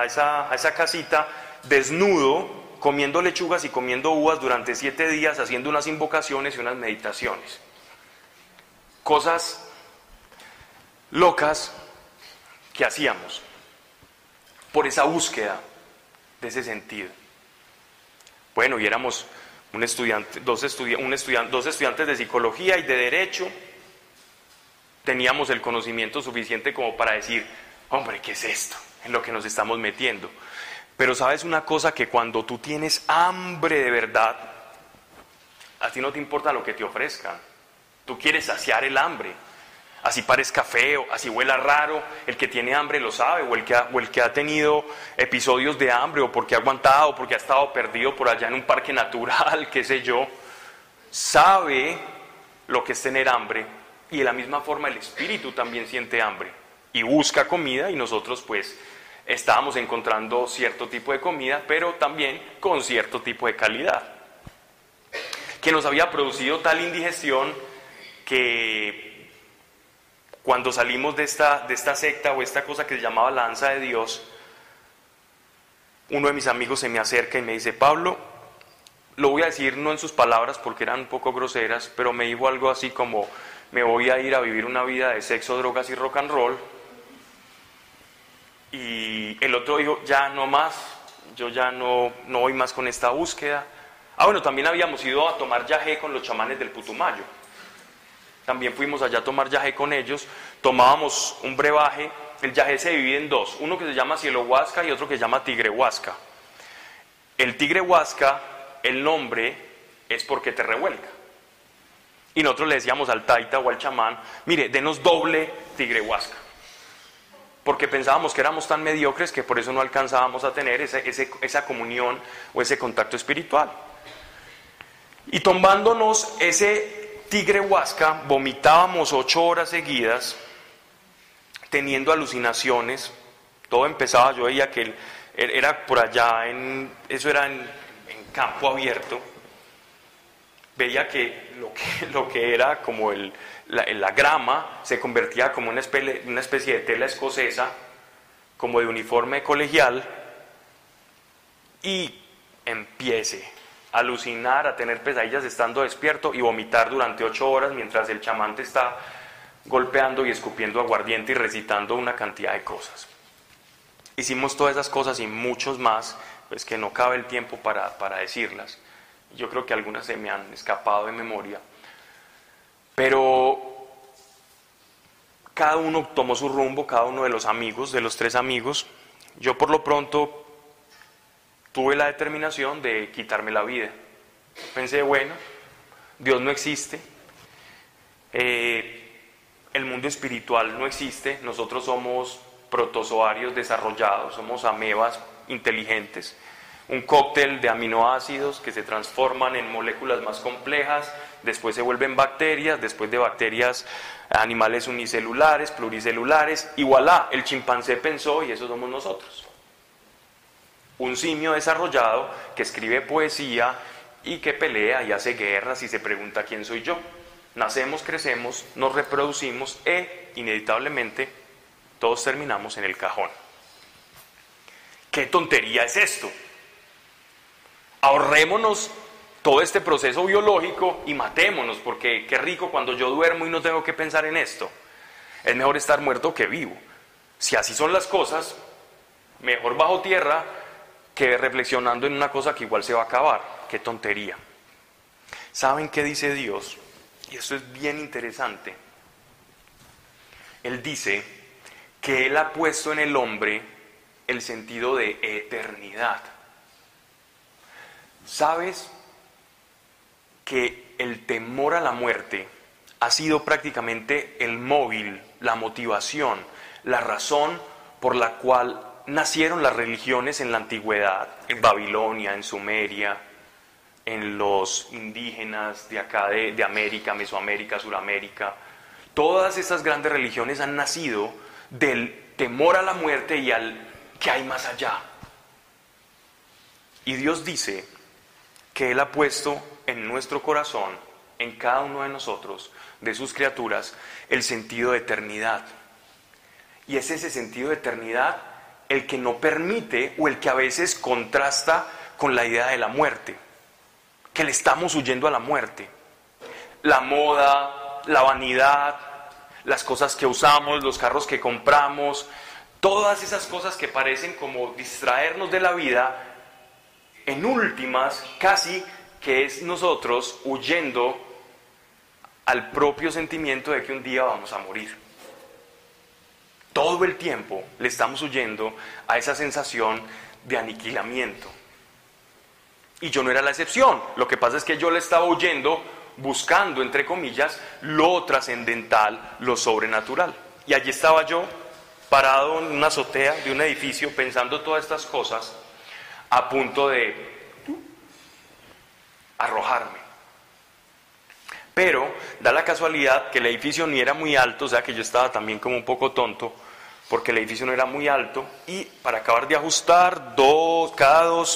A: esa, a esa casita desnudo, comiendo lechugas y comiendo uvas durante 7 días, haciendo unas invocaciones y unas meditaciones. Cosas locas que hacíamos por esa búsqueda de ese sentido. Bueno, y éramos un estudiante, dos, dos estudiantes de psicología y de derecho. Teníamos el conocimiento suficiente como para decir, hombre, ¿qué es esto? En lo que nos estamos metiendo. Pero sabes una cosa, que cuando tú tienes hambre de verdad, a ti no te importa lo que te ofrezcan. Tú quieres saciar el hambre así parezca feo, así huela raro, el que tiene hambre lo sabe, o el que ha, o el que ha tenido episodios de hambre, o porque ha aguantado, o porque ha estado perdido por allá en un parque natural, qué sé yo, sabe lo que es tener hambre, y de la misma forma el espíritu también siente hambre, y busca comida, y nosotros pues estábamos encontrando cierto tipo de comida, pero también con cierto tipo de calidad, que nos había producido tal indigestión que cuando salimos de esta, de esta secta o esta cosa que se llamaba lanza de Dios, uno de mis amigos se me acerca y me dice, Pablo, lo voy a decir no en sus palabras porque eran un poco groseras, pero me dijo algo así como, me voy a ir a vivir una vida de sexo, drogas y rock and roll y el otro dijo, ya no más, yo ya no, no voy más con esta búsqueda. Ah, bueno, también habíamos ido a tomar yagé con los chamanes del Putumayo. También fuimos allá a tomar yagé con ellos. Tomábamos un brebaje. El yagé se divide en dos. Uno que se llama cielo huasca y otro que se llama tigre huasca. El tigre huasca, el nombre es porque te revuelca. Y nosotros le decíamos al taita o al chamán, mire, denos doble tigre huasca porque pensábamos que éramos tan mediocres que por eso no alcanzábamos a tener esa comunión o ese contacto espiritual. Y tomándonos ese tigre huasca, vomitábamos ocho horas seguidas, teniendo alucinaciones. Todo empezaba, yo veía que era por allá, en, eso era en, campo abierto. Veía que lo, que era como el, la, grama se convertía como una especie, una especie de tela escocesa, como de uniforme colegial, y empiece alucinar, a tener pesadillas estando despierto y vomitar durante ocho horas mientras el chamante está golpeando y escupiendo aguardiente y recitando una cantidad de cosas. Hicimos todas esas cosas y muchos más, pues que no cabe el tiempo para, para decirlas. Yo creo que algunas se me han escapado de memoria. Pero cada uno tomó su rumbo, cada uno de los amigos, de los tres amigos. Yo por lo pronto tuve la determinación de quitarme la vida. Pensé, bueno, Dios no existe, eh, el mundo espiritual no existe, nosotros somos protozoarios desarrollados, somos amebas inteligentes, un cóctel de aminoácidos que se transforman en moléculas más complejas, después se vuelven bacterias, después de bacterias animales unicelulares, pluricelulares, y voilà, el chimpancé pensó y eso somos nosotros. Un simio desarrollado que escribe poesía y que pelea y hace guerras y se pregunta quién soy yo. Nacemos, crecemos, nos reproducimos e inevitablemente todos terminamos en el cajón. ¿Qué tontería es esto? Ahorrémonos todo este proceso biológico y matémonos, porque qué rico cuando yo duermo y no tengo que pensar en esto. Es mejor estar muerto que vivo. Si así son las cosas, mejor bajo tierra que reflexionando en una cosa que igual se va a acabar. Qué tontería. ¿Saben qué dice Dios? Y esto es bien interesante. Él dice que Él ha puesto en el hombre el sentido de eternidad. ¿Sabes? que el temor a la muerte ha sido prácticamente el móvil, la motivación, la razón por la cual nacieron las religiones en la antigüedad, en Babilonia, en Sumeria, en los indígenas de acá de, América, Mesoamérica, Suramérica. Todas estas grandes religiones han nacido del temor a la muerte y al que hay más allá. Y Dios dice que Él ha puesto en nuestro corazón, en cada uno de nosotros, de sus criaturas, el sentido de eternidad. Y es ese sentido de eternidad el que no permite o el que a veces contrasta con la idea de la muerte, que le estamos huyendo a la muerte. La moda, la vanidad, las cosas que usamos, los carros que compramos, todas esas cosas que parecen como distraernos de la vida, en últimas casi que es nosotros huyendo al propio sentimiento de que un día vamos a morir. Todo el tiempo le estamos huyendo a esa sensación de aniquilamiento. Y yo no era la excepción. Lo que pasa es que yo le estaba huyendo buscando, entre comillas, lo trascendental, lo sobrenatural. Y allí estaba yo, parado en una azotea de un edificio, pensando todas estas cosas, a punto de arrojarme. Pero da la casualidad que el edificio ni era muy alto, o sea que yo estaba también como un poco tonto, porque el edificio no era muy alto, y para acabar de ajustar, dos, cada dos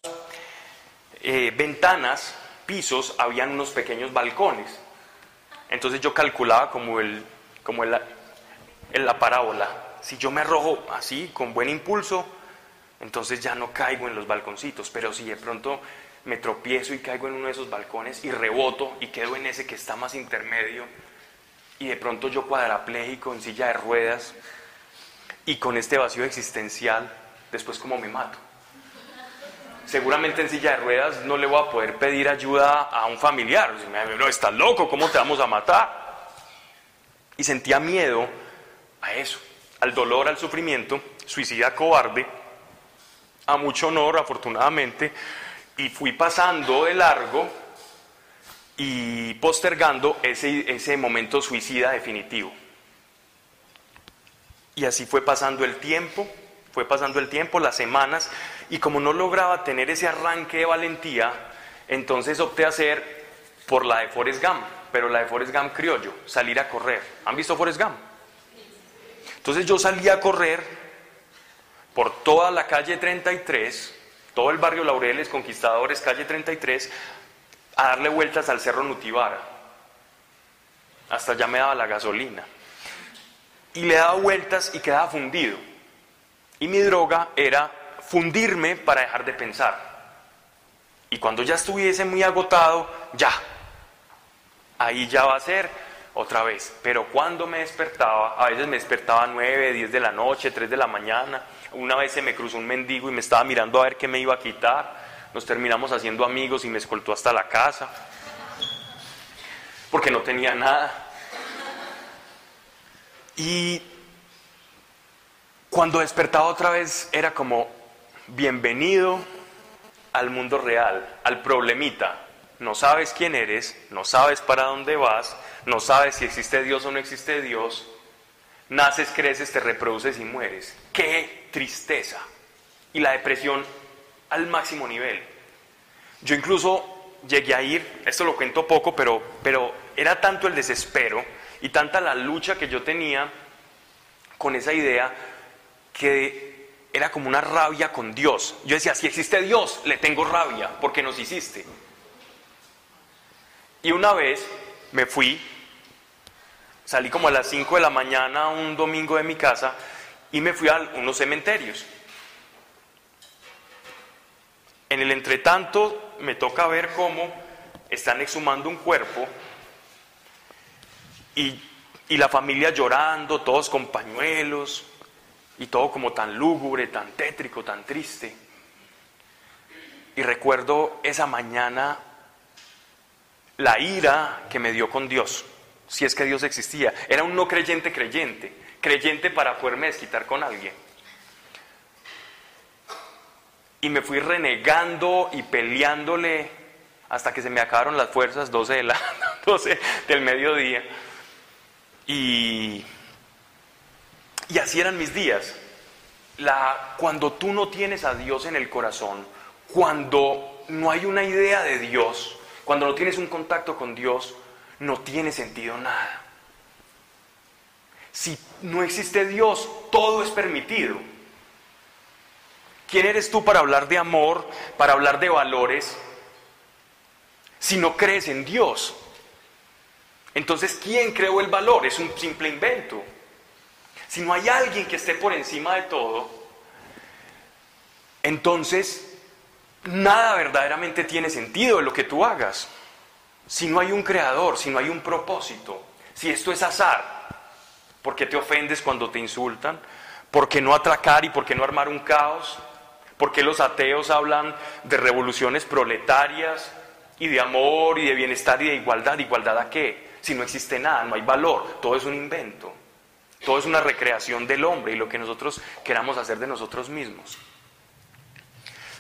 A: eh, ventanas, pisos, habían unos pequeños balcones. Entonces yo calculaba como, el, como el, la parábola, si yo me arrojo así, con buen impulso, entonces ya no caigo en los balconcitos, pero si de pronto me tropiezo y caigo en uno de esos balcones y reboto y quedo en ese que está más intermedio, y de pronto yo cuadrapléjico en silla de ruedas y con este vacío existencial, después como me mato. Seguramente en silla de ruedas no le voy a poder pedir ayuda a un familiar. No, estás loco, ¿cómo te vamos a matar? Y sentía miedo a eso, al dolor, al sufrimiento, suicida cobarde, a mucho honor, afortunadamente, y fui pasando de largo y postergando ese, ese momento suicida definitivo. Y así fue pasando el tiempo, fue pasando el tiempo, las semanas, y como no lograba tener ese arranque de valentía, entonces opté a hacer por la de Forrest Gump, pero la de Forrest Gump criollo, salir a correr. ¿Han visto Forrest Gump? Entonces yo salí a correr por toda la calle 33, todo el barrio Laureles, Conquistadores, calle 33, a darle vueltas al cerro Nutibara. Hasta ya me daba la gasolina. Y le daba vueltas y quedaba fundido. Y mi droga era fundirme para dejar de pensar. Y cuando ya estuviese muy agotado, ya. Ahí ya va a ser otra vez. Pero cuando me despertaba, a veces me despertaba a 9, 10 de la noche, 3 de la mañana. Una vez se me cruzó un mendigo y me estaba mirando a ver qué me iba a quitar. Nos terminamos haciendo amigos y me escoltó hasta la casa. Porque no tenía nada. Y cuando despertaba otra vez era como, bienvenido al mundo real, al problemita. No sabes quién eres, no sabes para dónde vas, no sabes si existe Dios o no existe Dios. Naces, creces, te reproduces y mueres. ¡Qué tristeza! Y la depresión al máximo nivel. Yo incluso llegué a ir, esto lo cuento poco, pero, pero era tanto el desespero y tanta la lucha que yo tenía con esa idea que era como una rabia con Dios. Yo decía, si existe Dios, le tengo rabia porque nos hiciste. Y una vez me fui, salí como a las 5 de la mañana un domingo de mi casa y me fui a unos cementerios. En el entretanto me toca ver cómo están exhumando un cuerpo y, la familia llorando, todos con pañuelos, y todo como tan lúgubre, tan tétrico, tan triste. Y recuerdo esa mañana la ira que me dio con Dios, si es que Dios existía. Era un no creyente creyente, creyente para poderme desquitar con alguien. Y me fui renegando y peleándole hasta que se me acabaron las fuerzas, 12, de la, 12 del mediodía. Y así eran mis días. Cuando tú no tienes a Dios en el corazón, cuando no hay una idea de Dios, cuando no tienes un contacto con Dios, no tiene sentido nada. Si no existe Dios, todo es permitido. ¿Quién eres tú para hablar de amor, para hablar de valores, si no crees en Dios? Entonces, ¿quién creó el valor? Es un simple invento. Si no hay alguien que esté por encima de todo, entonces nada verdaderamente tiene sentido de lo que tú hagas. Si no hay un creador, si no hay un propósito, si esto es azar, ¿por qué te ofendes cuando te insultan? ¿Por qué no atracar y por qué no armar un caos? ¿Por qué los ateos hablan de revoluciones proletarias y de amor y de bienestar y de igualdad? ¿Igualdad a qué? Si no existe nada, no hay valor, todo es un invento. Todo es una recreación del hombre y lo que nosotros queramos hacer de nosotros mismos.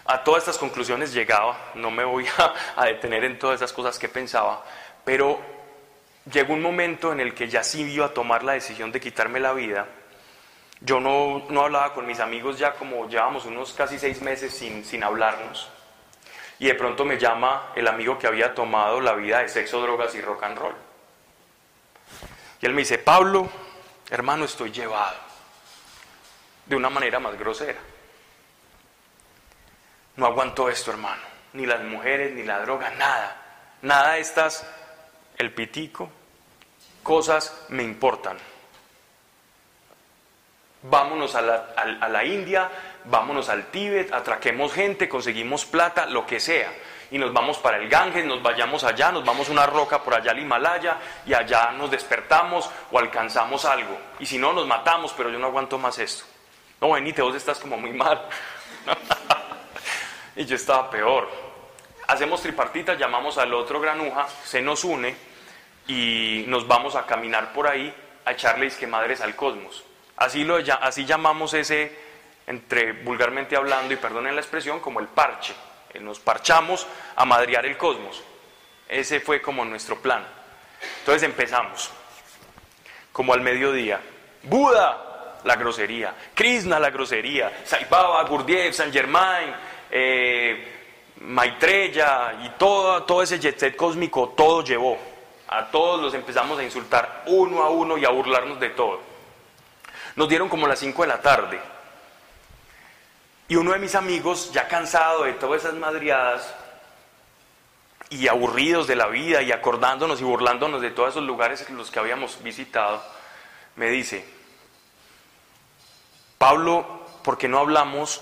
A: A todas estas conclusiones llegaba, no me voy a, detener en todas esas cosas que pensaba, pero llegó un momento en el que ya sí iba a tomar la decisión de quitarme la vida. Yo no, no hablaba con mis amigos ya como llevábamos unos casi seis meses sin, sin hablarnos. Y de pronto me llama el amigo que había tomado la vida de sexo, drogas y rock and roll. Y él me dice, Pablo, hermano, estoy llevado. de una manera más grosera. No aguanto esto, hermano. Ni las mujeres, ni la droga, nada. Nada de estas, el pitico, cosas me importan. Vámonos a la, a la India, vámonos al Tíbet, atraquemos gente, conseguimos plata, lo que sea y nos vamos para el Ganges, nos vayamos allá, nos vamos a una roca por allá al Himalaya y allá nos despertamos o alcanzamos algo. Y si no, nos matamos, pero yo no aguanto más esto. No, Benite, vos estás como muy mal. y yo estaba peor. Hacemos tripartita, llamamos al otro granuja, se nos une y nos vamos a caminar por ahí a echarle que al cosmos. Así, lo, así llamamos ese, entre vulgarmente hablando, y perdonen la expresión, como el parche nos parchamos a madrear el cosmos. Ese fue como nuestro plan. Entonces empezamos, como al mediodía. Buda, la grosería. Krishna, la grosería. Saibaba, Gurdjieff, Saint Germain, eh, Maitreya y todo, todo ese jet set cósmico, todo llevó. A todos los empezamos a insultar uno a uno y a burlarnos de todo. Nos dieron como las 5 de la tarde y uno de mis amigos, ya cansado de todas esas madriadas y aburridos de la vida y acordándonos y burlándonos de todos esos lugares en los que habíamos visitado, me dice, Pablo, ¿por qué no hablamos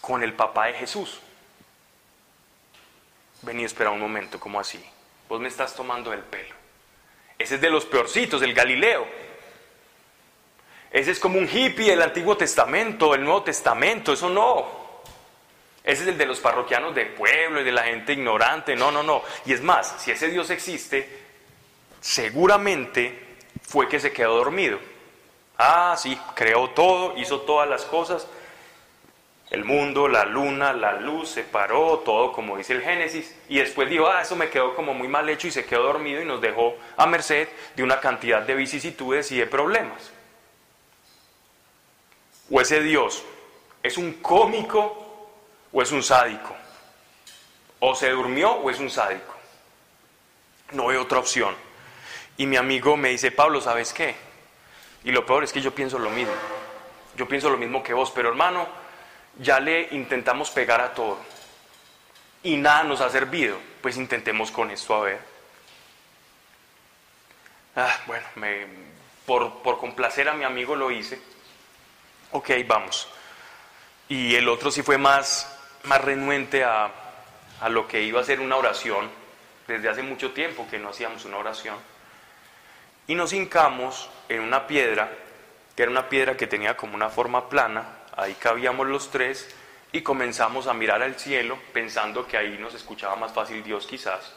A: con el papá de Jesús? Vení, espera un momento, ¿cómo así? Vos me estás tomando el pelo. Ese es de los peorcitos, el Galileo. Ese es como un hippie del Antiguo Testamento, el Nuevo Testamento, eso no. Ese es el de los parroquianos de pueblo y de la gente ignorante, no, no, no. Y es más, si ese Dios existe, seguramente fue que se quedó dormido. Ah, sí, creó todo, hizo todas las cosas. El mundo, la luna, la luz, se paró, todo como dice el Génesis. Y después dijo, ah, eso me quedó como muy mal hecho y se quedó dormido y nos dejó a merced de una cantidad de vicisitudes y de problemas o ese Dios es un cómico o es un sádico. O se durmió o es un sádico. No hay otra opción. Y mi amigo me dice, Pablo, ¿sabes qué? Y lo peor es que yo pienso lo mismo. Yo pienso lo mismo que vos, pero hermano, ya le intentamos pegar a todo. Y nada nos ha servido. Pues intentemos con esto a ver. Ah, bueno, por, por complacer a mi amigo lo hice ok, vamos. Y el otro sí fue más, más renuente a, a lo que iba a ser una oración, desde hace mucho tiempo que no hacíamos una oración. Y nos hincamos en una piedra, que era una piedra que tenía como una forma plana, ahí cabíamos los tres y comenzamos a mirar al cielo pensando que ahí nos escuchaba más fácil Dios quizás.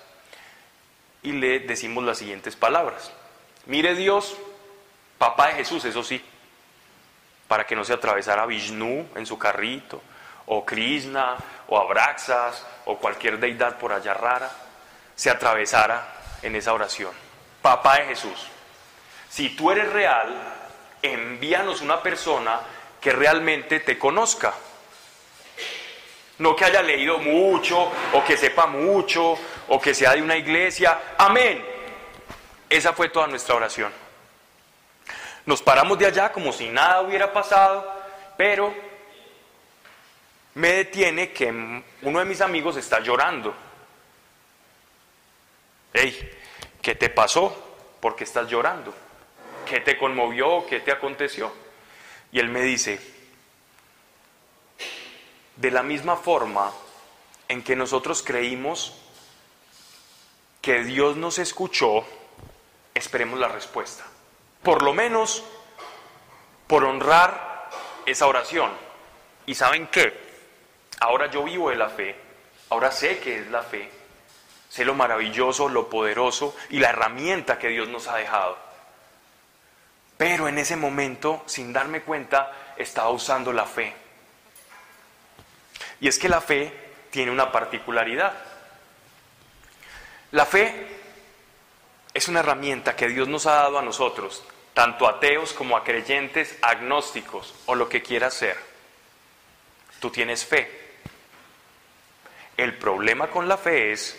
A: Y le decimos las siguientes palabras. Mire Dios, papá de Jesús, eso sí, para que no se atravesara Vishnu en su carrito, o Krishna, o Abraxas, o cualquier deidad por allá rara, se atravesara en esa oración. Papá de Jesús, si tú eres real, envíanos una persona que realmente te conozca. No que haya leído mucho, o que sepa mucho, o que sea de una iglesia. Amén. Esa fue toda nuestra oración. Nos paramos de allá como si nada hubiera pasado, pero me detiene que uno de mis amigos está llorando. Hey, ¿qué te pasó? ¿Por qué estás llorando? ¿Qué te conmovió? ¿Qué te aconteció? Y él me dice, de la misma forma en que nosotros creímos que Dios nos escuchó, esperemos la respuesta por lo menos por honrar esa oración. ¿Y saben qué? Ahora yo vivo de la fe, ahora sé que es la fe, sé lo maravilloso, lo poderoso y la herramienta que Dios nos ha dejado. Pero en ese momento, sin darme cuenta, estaba usando la fe. Y es que la fe tiene una particularidad. La fe es una herramienta que Dios nos ha dado a nosotros tanto ateos como a creyentes, agnósticos o lo que quieras ser. Tú tienes fe. El problema con la fe es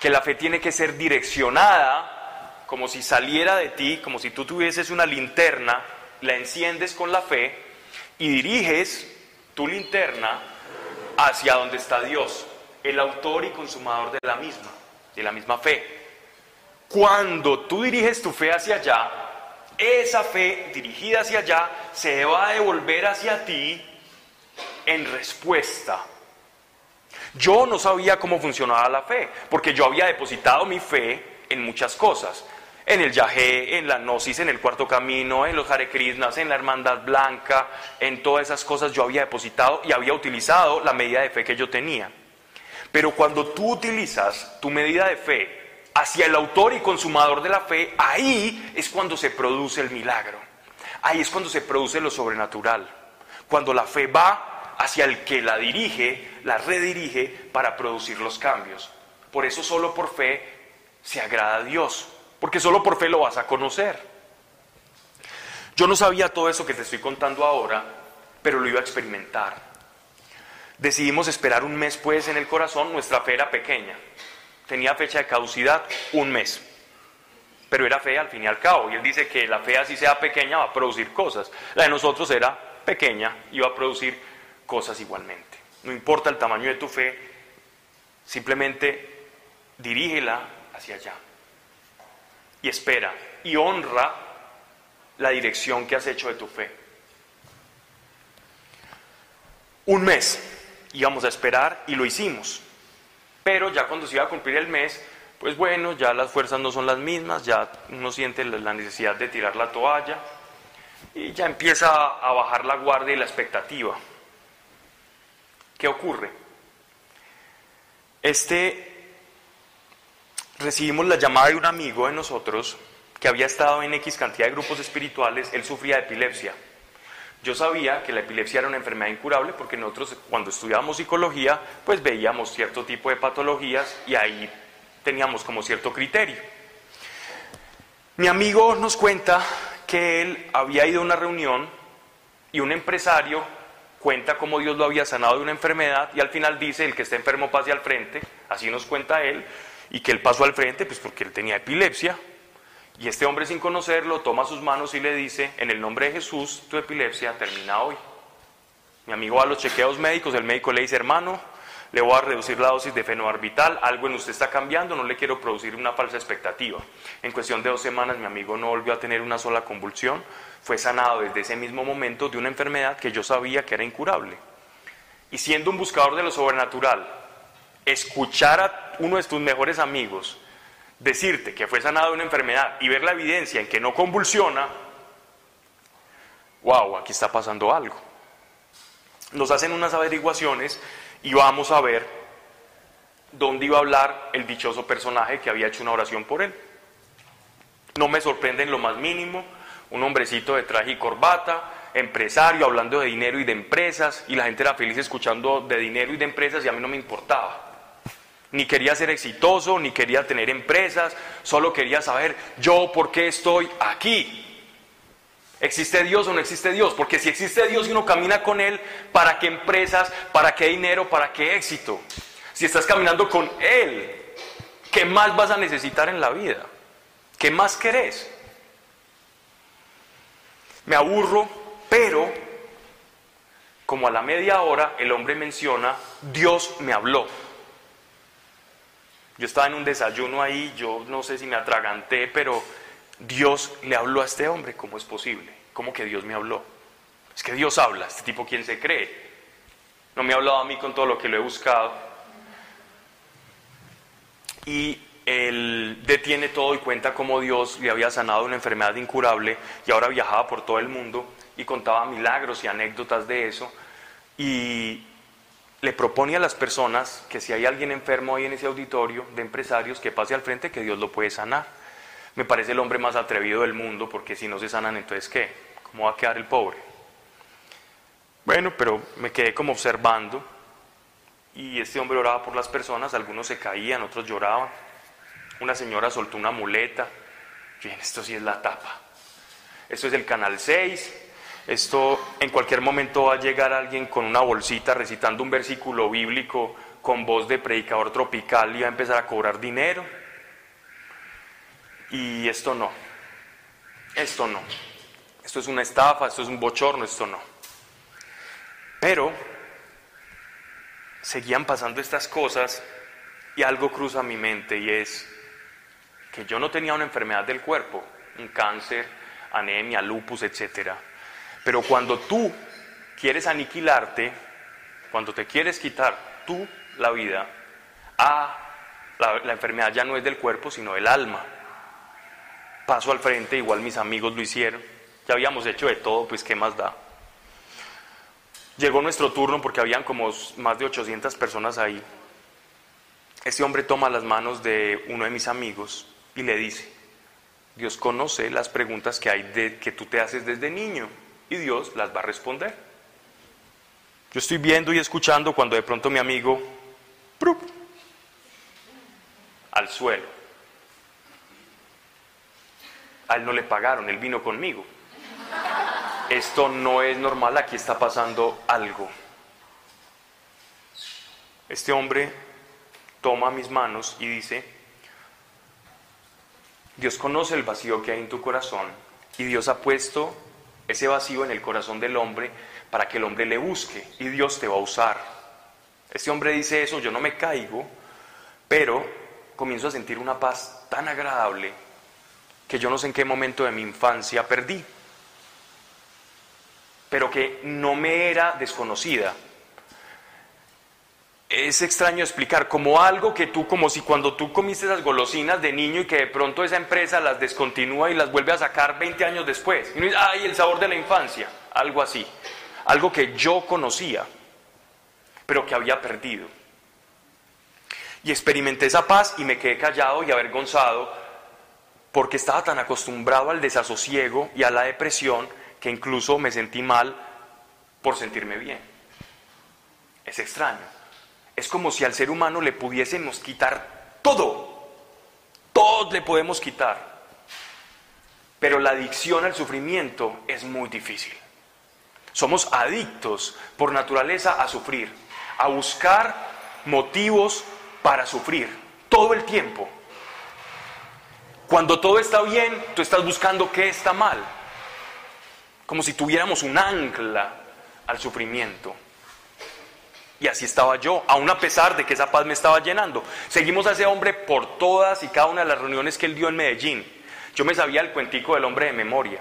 A: que la fe tiene que ser direccionada como si saliera de ti, como si tú tuvieses una linterna, la enciendes con la fe y diriges tu linterna hacia donde está Dios, el autor y consumador de la misma, de la misma fe. Cuando tú diriges tu fe hacia allá, esa fe dirigida hacia allá se va a devolver hacia ti en respuesta. Yo no sabía cómo funcionaba la fe, porque yo había depositado mi fe en muchas cosas. En el yajé, en la gnosis, en el cuarto camino, en los Hare Krishnas, en la hermandad blanca, en todas esas cosas yo había depositado y había utilizado la medida de fe que yo tenía. Pero cuando tú utilizas tu medida de fe hacia el autor y consumador de la fe, ahí es cuando se produce el milagro. Ahí es cuando se produce lo sobrenatural. Cuando la fe va hacia el que la dirige, la redirige para producir los cambios. Por eso solo por fe se agrada a Dios, porque solo por fe lo vas a conocer. Yo no sabía todo eso que te estoy contando ahora, pero lo iba a experimentar. Decidimos esperar un mes pues en el corazón, nuestra fe era pequeña, tenía fecha de caducidad un mes, pero era fe al fin y al cabo, y él dice que la fe así sea pequeña va a producir cosas, la de nosotros era pequeña y va a producir cosas igualmente. No importa el tamaño de tu fe, simplemente dirígela hacia allá. Y espera y honra la dirección que has hecho de tu fe. Un mes íbamos a esperar y lo hicimos. Pero ya cuando se iba a cumplir el mes, pues bueno, ya las fuerzas no son las mismas, ya uno siente la necesidad de tirar la toalla y ya empieza a bajar la guardia y la expectativa. ¿Qué ocurre? Este recibimos la llamada de un amigo de nosotros que había estado en X cantidad de grupos espirituales, él sufría de epilepsia. Yo sabía que la epilepsia era una enfermedad incurable porque nosotros cuando estudiábamos psicología pues veíamos cierto tipo de patologías y ahí teníamos como cierto criterio. Mi amigo nos cuenta que él había ido a una reunión y un empresario cuenta cómo Dios lo había sanado de una enfermedad y al final dice el que está enfermo pase al frente, así nos cuenta él, y que él pasó al frente pues porque él tenía epilepsia y este hombre sin conocerlo toma sus manos y le dice, en el nombre de Jesús, tu epilepsia termina hoy. Mi amigo va a los chequeos médicos, el médico le dice, hermano, le voy a reducir la dosis de fenobarbital, algo en usted está cambiando, no le quiero producir una falsa expectativa. En cuestión de dos semanas mi amigo no volvió a tener una sola convulsión, fue sanado desde ese mismo momento de una enfermedad que yo sabía que era incurable. Y siendo un buscador de lo sobrenatural, escuchar a uno de tus mejores amigos decirte que fue sanado de una enfermedad y ver la evidencia en que no convulsiona, wow, aquí está pasando algo. Nos hacen unas averiguaciones y vamos a ver dónde iba a hablar el dichoso personaje que había hecho una oración por él. No me sorprende en lo más mínimo, un hombrecito de traje y corbata, empresario, hablando de dinero y de empresas, y la gente era feliz escuchando de dinero y de empresas y a mí no me importaba. Ni quería ser exitoso, ni quería tener empresas, solo quería saber yo por qué estoy aquí. ¿Existe Dios o no existe Dios? Porque si existe Dios y uno camina con Él, ¿para qué empresas? ¿Para qué dinero? ¿Para qué éxito? Si estás caminando con Él, ¿qué más vas a necesitar en la vida? ¿Qué más querés? Me aburro, pero como a la media hora el hombre menciona, Dios me habló. Yo estaba en un desayuno ahí, yo no sé si me atraganté, pero Dios le habló a este hombre. ¿Cómo es posible? ¿Cómo que Dios me habló? Es que Dios habla, este tipo quién se cree. No me ha hablado a mí con todo lo que lo he buscado. Y él detiene todo y cuenta cómo Dios le había sanado una enfermedad incurable y ahora viajaba por todo el mundo y contaba milagros y anécdotas de eso. Y le propone a las personas que si hay alguien enfermo ahí en ese auditorio de empresarios, que pase al frente, que Dios lo puede sanar. Me parece el hombre más atrevido del mundo, porque si no se sanan, entonces ¿qué? ¿Cómo va a quedar el pobre? Bueno, pero me quedé como observando y este hombre oraba por las personas, algunos se caían, otros lloraban. Una señora soltó una muleta. Bien, esto sí es la tapa. Esto es el canal 6, esto en cualquier momento va a llegar alguien con una bolsita recitando un versículo bíblico con voz de predicador tropical y va a empezar a cobrar dinero. Y esto no. Esto no. Esto es una estafa, esto es un bochorno, esto no. Pero seguían pasando estas cosas y algo cruza mi mente y es que yo no tenía una enfermedad del cuerpo, un cáncer, anemia, lupus, etc. Pero cuando tú quieres aniquilarte, cuando te quieres quitar tú la vida, ah, la, enfermedad ya no es del cuerpo, sino del alma. Paso al frente, igual mis amigos lo hicieron. Ya habíamos hecho de todo, pues qué más da. Llegó nuestro turno porque habían como más de 800 personas ahí. Este hombre toma las manos de uno de mis amigos y le dice, Dios conoce las preguntas que hay que tú te haces desde niño y Dios las va a responder. Yo estoy viendo y escuchando cuando de pronto mi amigo al suelo. A él no le pagaron, él vino conmigo esto no es normal, aquí está pasando algo. Este hombre toma mis manos y dice, Dios conoce el vacío que hay en tu corazón y Dios ha puesto ese vacío en el corazón del hombre para que el hombre le busque y Dios te va a usar. Este hombre dice eso, yo no me caigo, pero comienzo a sentir una paz tan agradable que yo no sé en qué momento de mi infancia perdí pero que no me era desconocida. Es extraño explicar, como algo que tú, como si cuando tú comiste esas golosinas de niño y que de pronto esa empresa las descontinúa y las vuelve a sacar 20 años después. Y uno dice, ay, el sabor de la infancia, algo así. Algo que yo conocía, pero que había perdido. Y experimenté esa paz y me quedé callado y avergonzado porque estaba tan acostumbrado al desasosiego y a la depresión que incluso me sentí mal por sentirme bien. Es extraño. Es como si al ser humano le pudiésemos quitar todo. Todos le podemos quitar. Pero la adicción al sufrimiento es muy difícil. Somos adictos por naturaleza a sufrir, a buscar motivos para sufrir todo el tiempo. Cuando todo está bien, tú estás buscando qué está mal como si tuviéramos un ancla al sufrimiento. Y así estaba yo, aún a pesar de que esa paz me estaba llenando. Seguimos a ese hombre por todas y cada una de las reuniones que él dio en Medellín. Yo me sabía el cuentico del hombre de memoria.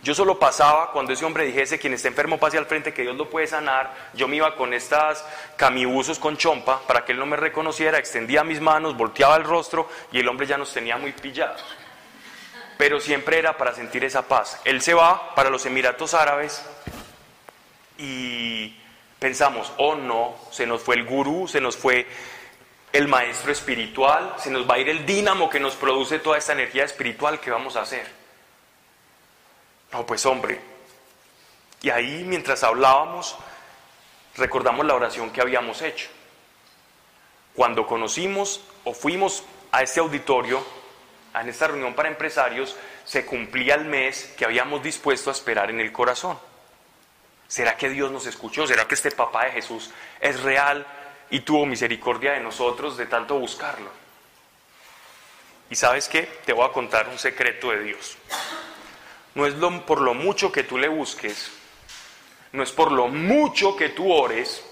A: Yo solo pasaba cuando ese hombre dijese, quien está enfermo pase al frente, que Dios lo puede sanar. Yo me iba con estas camibuzos con chompa para que él no me reconociera, extendía mis manos, volteaba el rostro y el hombre ya nos tenía muy pillados pero siempre era para sentir esa paz. Él se va para los Emiratos Árabes y pensamos, oh no, se nos fue el gurú, se nos fue el maestro espiritual, se nos va a ir el dínamo que nos produce toda esta energía espiritual, ¿qué vamos a hacer? No, pues hombre, y ahí mientras hablábamos, recordamos la oración que habíamos hecho. Cuando conocimos o fuimos a este auditorio, en esta reunión para empresarios se cumplía el mes que habíamos dispuesto a esperar en el corazón. ¿Será que Dios nos escuchó? ¿Será que este papá de Jesús es real y tuvo misericordia de nosotros de tanto buscarlo? Y sabes qué? Te voy a contar un secreto de Dios. No es por lo mucho que tú le busques, no es por lo mucho que tú ores,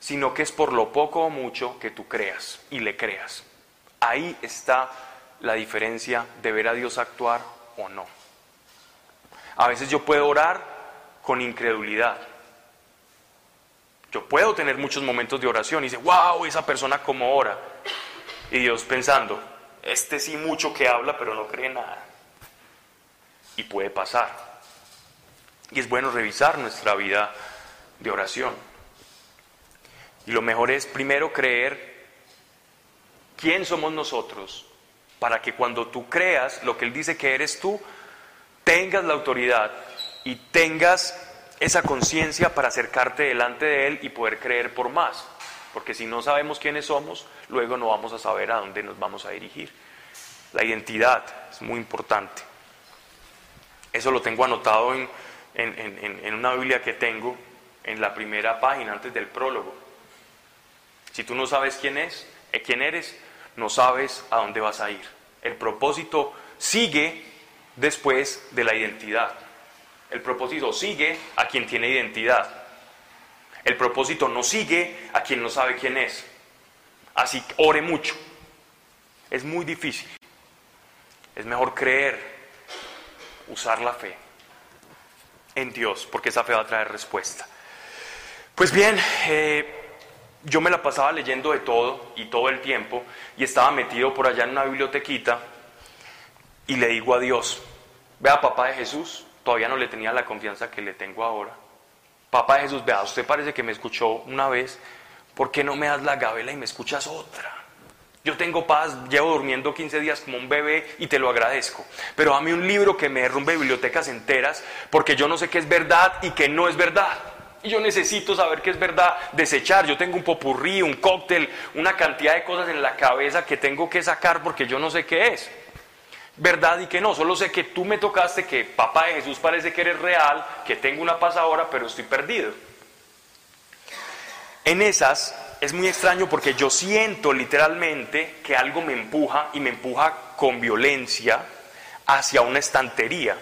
A: sino que es por lo poco o mucho que tú creas y le creas. Ahí está la diferencia de ver a Dios actuar o no. A veces yo puedo orar con incredulidad. Yo puedo tener muchos momentos de oración y dice, wow, esa persona como ora. Y Dios pensando, este sí mucho que habla, pero no cree nada. Y puede pasar. Y es bueno revisar nuestra vida de oración. Y lo mejor es primero creer quién somos nosotros para que cuando tú creas lo que Él dice que eres tú, tengas la autoridad y tengas esa conciencia para acercarte delante de Él y poder creer por más. Porque si no sabemos quiénes somos, luego no vamos a saber a dónde nos vamos a dirigir. La identidad es muy importante. Eso lo tengo anotado en, una Biblia que tengo en la primera página, antes del prólogo. Si tú no sabes quién es, eh, quién eres, no sabes a dónde vas a ir. El propósito sigue después de la identidad. El propósito sigue a quien tiene identidad. El propósito no sigue a quien no sabe quién es. Así ore mucho. Es muy difícil. Es mejor creer, usar la fe en Dios, porque esa fe va a traer respuesta. Pues bien, eh, yo me la pasaba leyendo de todo y todo el tiempo y estaba metido por allá en una bibliotequita y le digo a Dios, vea papá de Jesús, todavía no le tenía la confianza que le tengo ahora. Papá Jesús, vea, usted parece que me escuchó una vez, ¿por qué no me das la gabela y me escuchas otra? Yo tengo paz, llevo durmiendo 15 días como un bebé y te lo agradezco. Pero dame un libro que me derrumbe bibliotecas enteras porque yo no sé qué es verdad y qué no es verdad. Y yo necesito saber qué es verdad, desechar. Yo tengo un popurrí, un cóctel, una cantidad de cosas en la cabeza que tengo que sacar porque yo no sé qué es. Verdad y que no, solo sé que tú me tocaste, que papá de Jesús parece que eres real, que tengo una paz ahora, pero estoy perdido. En esas es muy extraño porque yo siento literalmente que algo me empuja y me empuja con violencia hacia una estantería.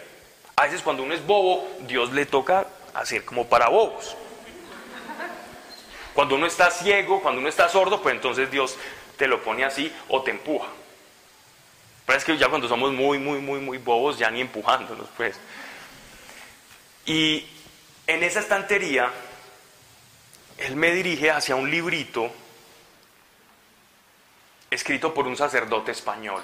A: A veces cuando uno es bobo, Dios le toca hacer como para bobos. Cuando uno está ciego, cuando uno está sordo, pues entonces Dios te lo pone así o te empuja. Pero es que ya cuando somos muy, muy, muy, muy bobos, ya ni empujándonos, pues. Y en esa estantería él me dirige hacia un librito escrito por un sacerdote español.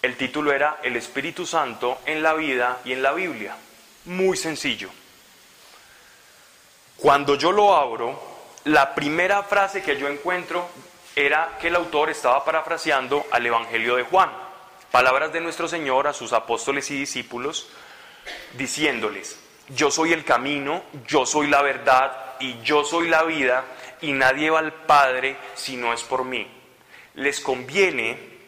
A: El título era El Espíritu Santo en la vida y en la Biblia. Muy sencillo. Cuando yo lo abro, la primera frase que yo encuentro era que el autor estaba parafraseando al Evangelio de Juan, palabras de nuestro Señor a sus apóstoles y discípulos, diciéndoles, yo soy el camino, yo soy la verdad y yo soy la vida y nadie va al Padre si no es por mí. Les conviene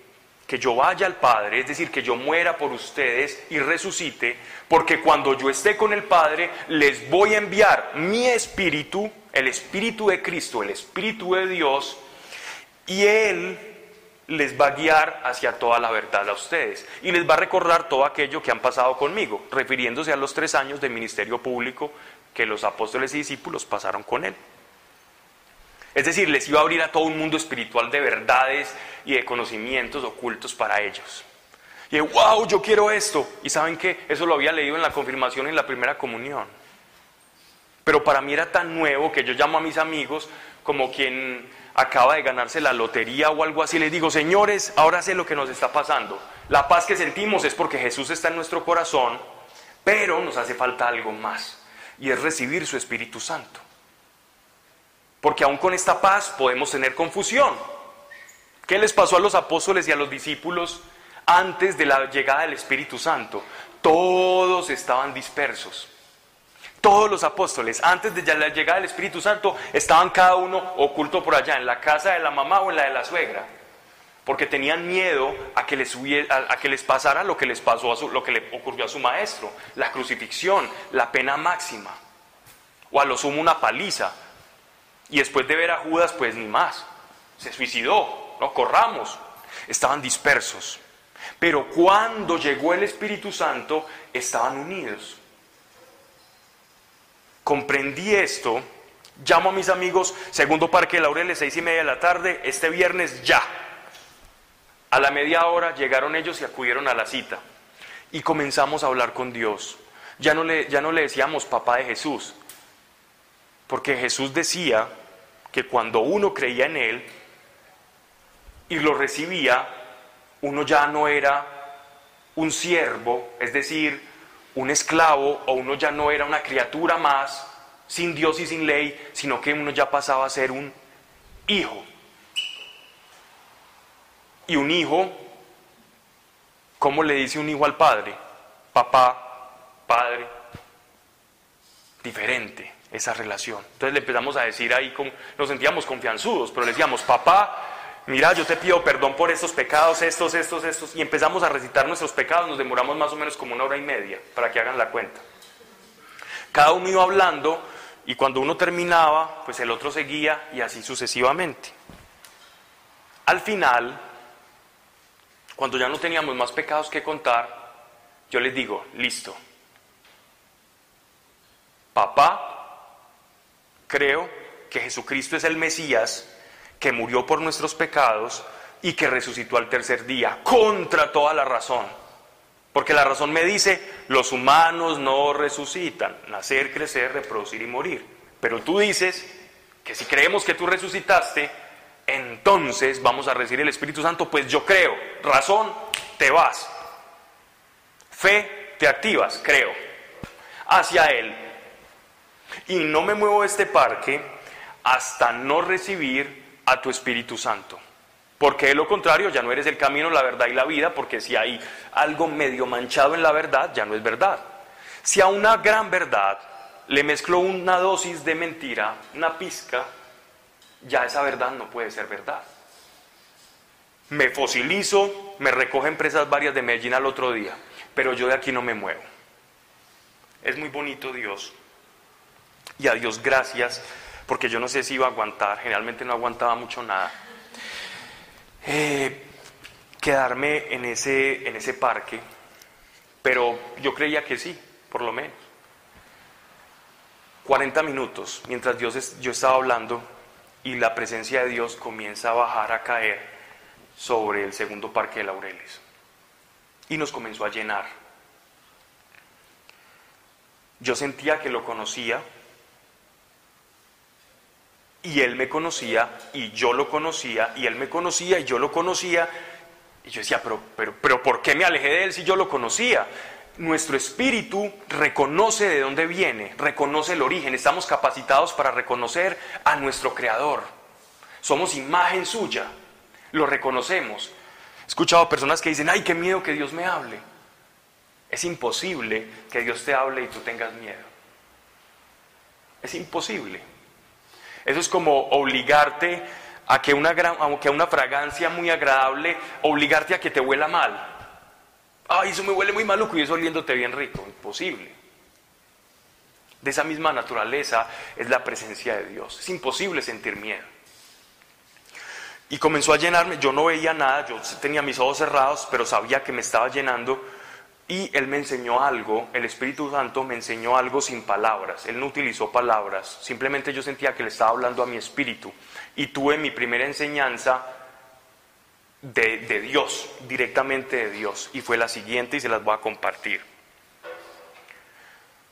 A: que yo vaya al Padre, es decir, que yo muera por ustedes y resucite, porque cuando yo esté con el Padre, les voy a enviar mi espíritu, el espíritu de Cristo, el espíritu de Dios, y Él les va a guiar hacia toda la verdad a ustedes y les va a recordar todo aquello que han pasado conmigo, refiriéndose a los tres años de ministerio público que los apóstoles y discípulos pasaron con él. Es decir, les iba a abrir a todo un mundo espiritual de verdades y de conocimientos ocultos para ellos. Y wow, yo quiero esto. Y saben que eso lo había leído en la confirmación en la primera comunión. Pero para mí era tan nuevo que yo llamo a mis amigos como quien acaba de ganarse la lotería o algo así. Les digo, señores, ahora sé lo que nos está pasando. La paz que sentimos es porque Jesús está en nuestro corazón, pero nos hace falta algo más y es recibir su Espíritu Santo. Porque aún con esta paz podemos tener confusión. ¿Qué les pasó a los apóstoles y a los discípulos antes de la llegada del Espíritu Santo? Todos estaban dispersos. Todos los apóstoles, antes de la llegada del Espíritu Santo, estaban cada uno oculto por allá, en la casa de la mamá o en la de la suegra, porque tenían miedo a que les, a, que les pasara lo que les pasó, a lo que le ocurrió a su maestro, la crucifixión, la pena máxima, o a lo sumo una paliza. Y después de ver a Judas, pues ni más, se suicidó, no corramos, estaban dispersos. Pero cuando llegó el Espíritu Santo, estaban unidos comprendí esto, llamo a mis amigos, segundo Parque Laureles, seis y media de la tarde, este viernes ya. A la media hora llegaron ellos y acudieron a la cita. Y comenzamos a hablar con Dios. Ya no le, ya no le decíamos papá de Jesús, porque Jesús decía que cuando uno creía en Él y lo recibía, uno ya no era un siervo, es decir, un esclavo o uno ya no era una criatura más, sin Dios y sin ley, sino que uno ya pasaba a ser un hijo. Y un hijo, ¿cómo le dice un hijo al padre? Papá, padre, diferente esa relación. Entonces le empezamos a decir ahí, nos sentíamos confianzudos, pero le decíamos, papá, mira, yo te pido perdón por estos pecados, estos, estos, estos, y empezamos a recitar nuestros pecados, nos demoramos más o menos como una hora y media para que hagan la cuenta. Cada uno iba hablando y cuando uno terminaba, pues el otro seguía y así sucesivamente. Al final, cuando ya no teníamos más pecados que contar, yo les digo, listo, papá, creo que Jesucristo es el Mesías, que murió por nuestros pecados y que resucitó al tercer día, contra toda la razón. Porque la razón me dice, los humanos no resucitan, nacer, crecer, reproducir y morir. Pero tú dices que si creemos que tú resucitaste, entonces vamos a recibir el Espíritu Santo, pues yo creo. Razón, te vas. Fe, te activas, creo. Hacia Él. Y no me muevo de este parque hasta no recibir a tu Espíritu Santo. Porque de lo contrario ya no eres el camino, la verdad y la vida, porque si hay algo medio manchado en la verdad, ya no es verdad. Si a una gran verdad le mezclo una dosis de mentira, una pizca, ya esa verdad no puede ser verdad. Me fosilizo, me recogen presas varias de Medellín al otro día, pero yo de aquí no me muevo. Es muy bonito Dios. Y a Dios gracias, porque yo no sé si iba a aguantar, generalmente no aguantaba mucho nada eh, quedarme en ese, en ese parque, pero yo creía que sí, por lo menos. 40 minutos, mientras Dios yo estaba hablando y la presencia de Dios comienza a bajar, a caer sobre el segundo parque de Laureles. Y nos comenzó a llenar. Yo sentía que lo conocía, y él me conocía y yo lo conocía y él me conocía y yo lo conocía. Y yo decía, pero, pero, pero ¿por qué me alejé de él si yo lo conocía? Nuestro espíritu reconoce de dónde viene, reconoce el origen, estamos capacitados para reconocer a nuestro creador. Somos imagen suya, lo reconocemos. He escuchado personas que dicen, ay, qué miedo que Dios me hable. Es imposible que Dios te hable y tú tengas miedo. Es imposible. Eso es como obligarte a que una, fragancia muy agradable, obligarte a que te huela mal. Ay, eso me huele muy maluco y eso oliéndote bien rico. Imposible. De esa misma naturaleza es la presencia de Dios. Es imposible sentir miedo. Y comenzó a llenarme, yo no veía nada, yo tenía mis ojos cerrados, pero sabía que me estaba llenando y Él me enseñó algo, el Espíritu Santo me enseñó algo sin palabras. Él no utilizó palabras, simplemente yo sentía que le estaba hablando a mi espíritu. Y tuve mi primera enseñanza de, Dios, directamente de Dios. Y fue la siguiente y se las voy a compartir.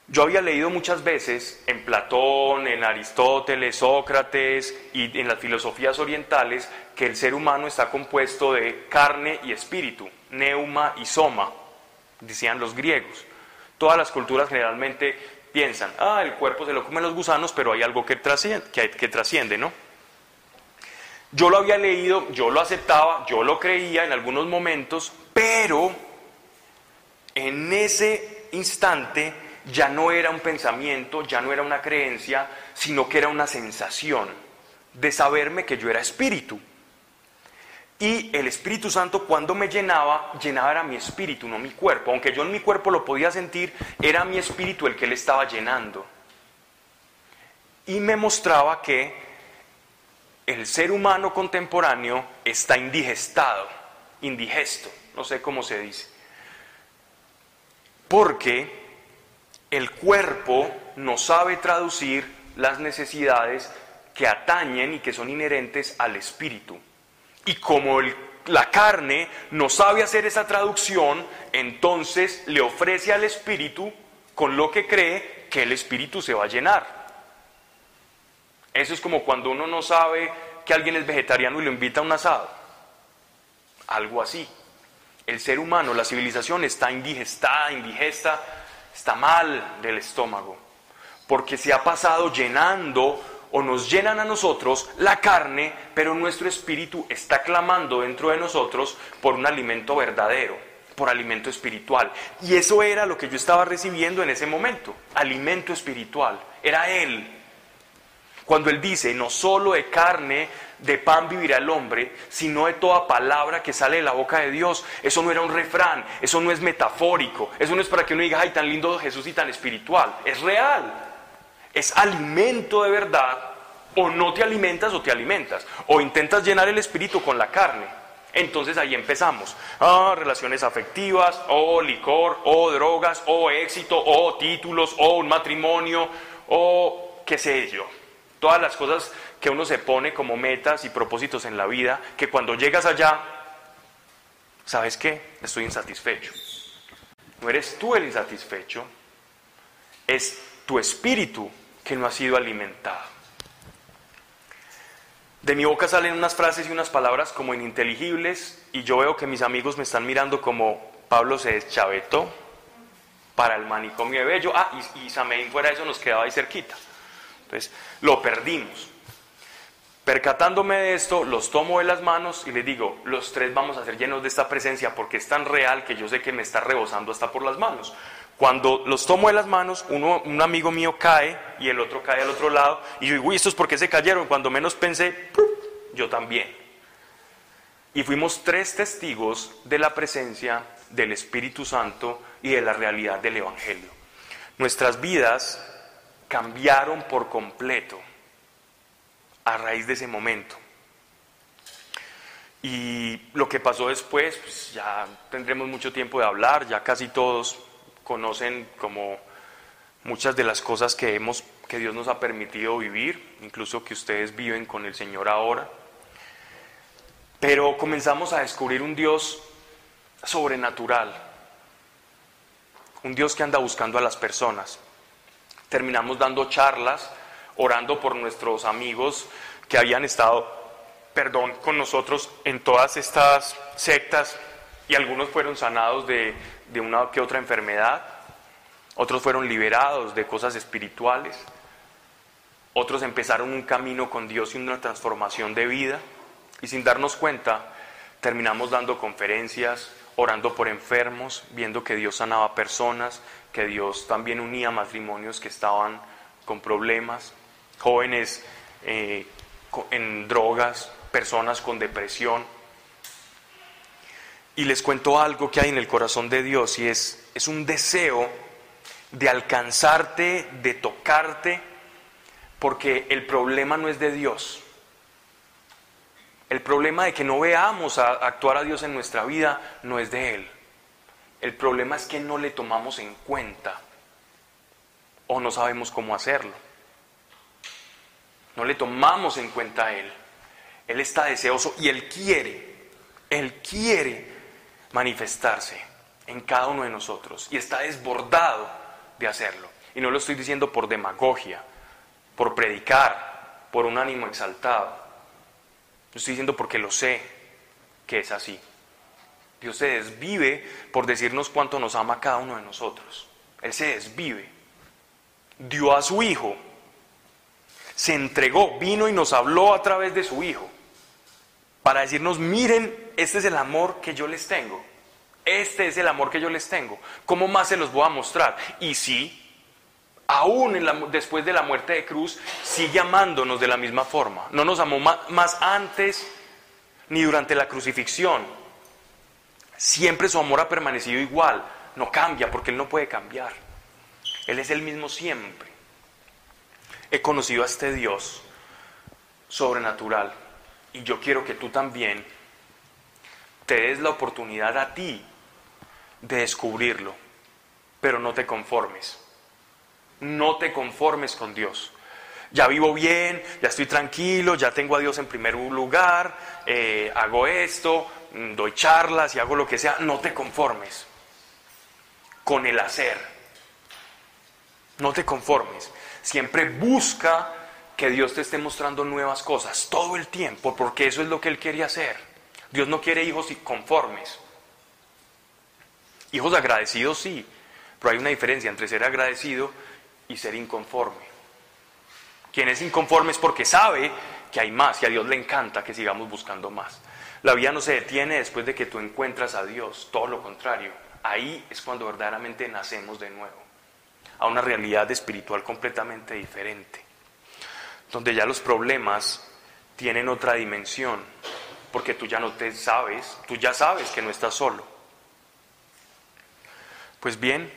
A: Yo había leído muchas veces en Platón, en Aristóteles, Sócrates y en las filosofías orientales que el ser humano está compuesto de carne y espíritu, neuma y soma decían los griegos. Todas las culturas generalmente piensan, ah, el cuerpo se lo comen los gusanos, pero hay algo que trasciende, que, que trasciende, ¿no? Yo lo había leído, yo lo aceptaba, yo lo creía en algunos momentos, pero en ese instante ya no era un pensamiento, ya no era una creencia, sino que era una sensación de saberme que yo era espíritu. Y el Espíritu Santo cuando me llenaba, llenaba era mi espíritu, no mi cuerpo. Aunque yo en mi cuerpo lo podía sentir, era mi espíritu el que le estaba llenando. Y me mostraba que el ser humano contemporáneo está indigestado, indigesto, no sé cómo se dice. Porque el cuerpo no sabe traducir las necesidades que atañen y que son inherentes al espíritu. Y como la carne no sabe hacer esa traducción, entonces le ofrece al espíritu con lo que cree que el espíritu se va a llenar. Eso es como cuando uno no sabe que alguien es vegetariano y lo invita a un asado. Algo así. El ser humano, la civilización está indigestada, indigesta, está mal del estómago, porque se ha pasado llenando o nos llenan a nosotros la carne, pero nuestro espíritu está clamando dentro de nosotros por un alimento verdadero, por alimento espiritual. Y eso era lo que yo estaba recibiendo en ese momento, alimento espiritual. Era Él. Cuando Él dice, no solo de carne, de pan vivirá el hombre, sino de toda palabra que sale de la boca de Dios. Eso no era un refrán, eso no es metafórico, eso no es para que uno diga, ay, tan lindo Jesús y tan espiritual. Es real es alimento de verdad, o no te alimentas o te alimentas, o intentas llenar el espíritu con la carne. Entonces ahí empezamos. Ah, relaciones afectivas, o licor, o drogas, o éxito, o títulos, o un matrimonio, o qué sé yo. Todas las cosas que uno se pone como metas y propósitos en la vida, que cuando llegas allá, ¿sabes qué? Estoy insatisfecho. No eres tú el insatisfecho, es tu espíritu que no ha sido alimentado. De mi boca salen unas frases y unas palabras como ininteligibles y yo veo que mis amigos me están mirando como Pablo se deschavetó para el manicomio de Bello. Ah, y, y fuera de eso nos quedaba ahí cerquita. Entonces, lo perdimos. Percatándome de esto, los tomo de las manos y les digo, los tres vamos a ser llenos de esta presencia porque es tan real que yo sé que me está rebosando hasta por las manos. Cuando los tomo de las manos, uno, un amigo mío cae y el otro cae al otro lado. Y yo digo, uy, ¿estos por qué se cayeron? Cuando menos pensé, yo también. Y fuimos tres testigos de la presencia del Espíritu Santo y de la realidad del Evangelio. Nuestras vidas cambiaron por completo a raíz de ese momento. Y lo que pasó después, pues ya tendremos mucho tiempo de hablar, ya casi todos conocen como muchas de las cosas que, hemos, que Dios nos ha permitido vivir, incluso que ustedes viven con el Señor ahora. Pero comenzamos a descubrir un Dios sobrenatural, un Dios que anda buscando a las personas. Terminamos dando charlas, orando por nuestros amigos que habían estado, perdón, con nosotros en todas estas sectas y algunos fueron sanados de, de una que otra enfermedad, otros fueron liberados de cosas espirituales, otros empezaron un camino con Dios y una transformación de vida, y sin darnos cuenta terminamos dando conferencias, orando por enfermos, viendo que Dios sanaba personas, que Dios también unía matrimonios que estaban con problemas, jóvenes eh, en drogas, personas con depresión. Y les cuento algo que hay en el corazón de Dios y es, es un deseo de alcanzarte, de tocarte, porque el problema no es de Dios. El problema de que no veamos a actuar a Dios en nuestra vida no es de Él. El problema es que no le tomamos en cuenta o no sabemos cómo hacerlo. No le tomamos en cuenta a Él. Él está deseoso y Él quiere, Él quiere manifestarse en cada uno de nosotros y está desbordado de hacerlo. Y no lo estoy diciendo por demagogia, por predicar, por un ánimo exaltado. Lo estoy diciendo porque lo sé que es así. Dios se desvive por decirnos cuánto nos ama cada uno de nosotros. Él se desvive. Dio a su Hijo. Se entregó, vino y nos habló a través de su Hijo. Para decirnos, miren este es el amor que yo les tengo. Este es el amor que yo les tengo. ¿Cómo más se los voy a mostrar? Y sí, aún después de la muerte de cruz, sigue amándonos de la misma forma. No nos amó más antes ni durante la crucifixión. Siempre su amor ha permanecido igual. No cambia porque Él no puede cambiar. Él es el mismo siempre. He conocido a este Dios sobrenatural y yo quiero que tú también te des la oportunidad a ti de descubrirlo, pero no te conformes. No te conformes con Dios. Ya vivo bien, ya estoy tranquilo, ya tengo a Dios en primer lugar, eh, hago esto, mm, doy charlas y hago lo que sea. No te conformes con el hacer. No te conformes. Siempre busca que Dios te esté mostrando nuevas cosas todo el tiempo, porque eso es lo que Él quiere hacer. Dios no quiere hijos conformes. Hijos agradecidos sí, pero hay una diferencia entre ser agradecido y ser inconforme. Quien es inconforme es porque sabe que hay más y a Dios le encanta que sigamos buscando más. La vida no se detiene después de que tú encuentras a Dios, todo lo contrario. Ahí es cuando verdaderamente nacemos de nuevo, a una realidad espiritual completamente diferente, donde ya los problemas tienen otra dimensión, porque tú ya no te sabes, tú ya sabes que no estás solo. Pues bien,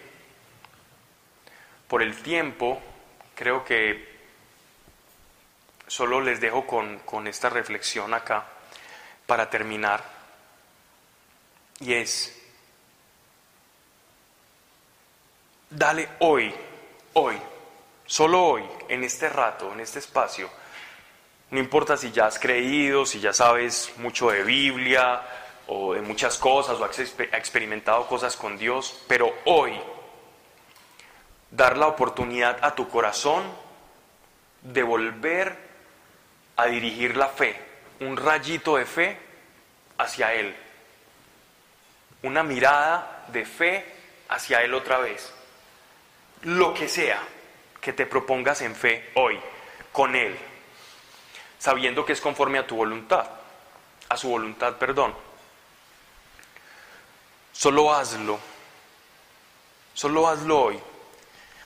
A: por el tiempo, creo que solo les dejo con, con esta reflexión acá para terminar. Y es, dale hoy, hoy, Solo hoy, en este rato, en este espacio, no importa si ya has creído, si ya sabes mucho de Biblia o de muchas cosas o has experimentado cosas con Dios, pero hoy dar la oportunidad a tu corazón de volver a dirigir la fe, un rayito de fe hacia Él, una mirada de fe hacia Él otra vez. Lo que sea que te propongas en fe hoy, con Él, sabiendo que es conforme a tu voluntad, a su voluntad, perdón. Solo hazlo, solo hazlo hoy.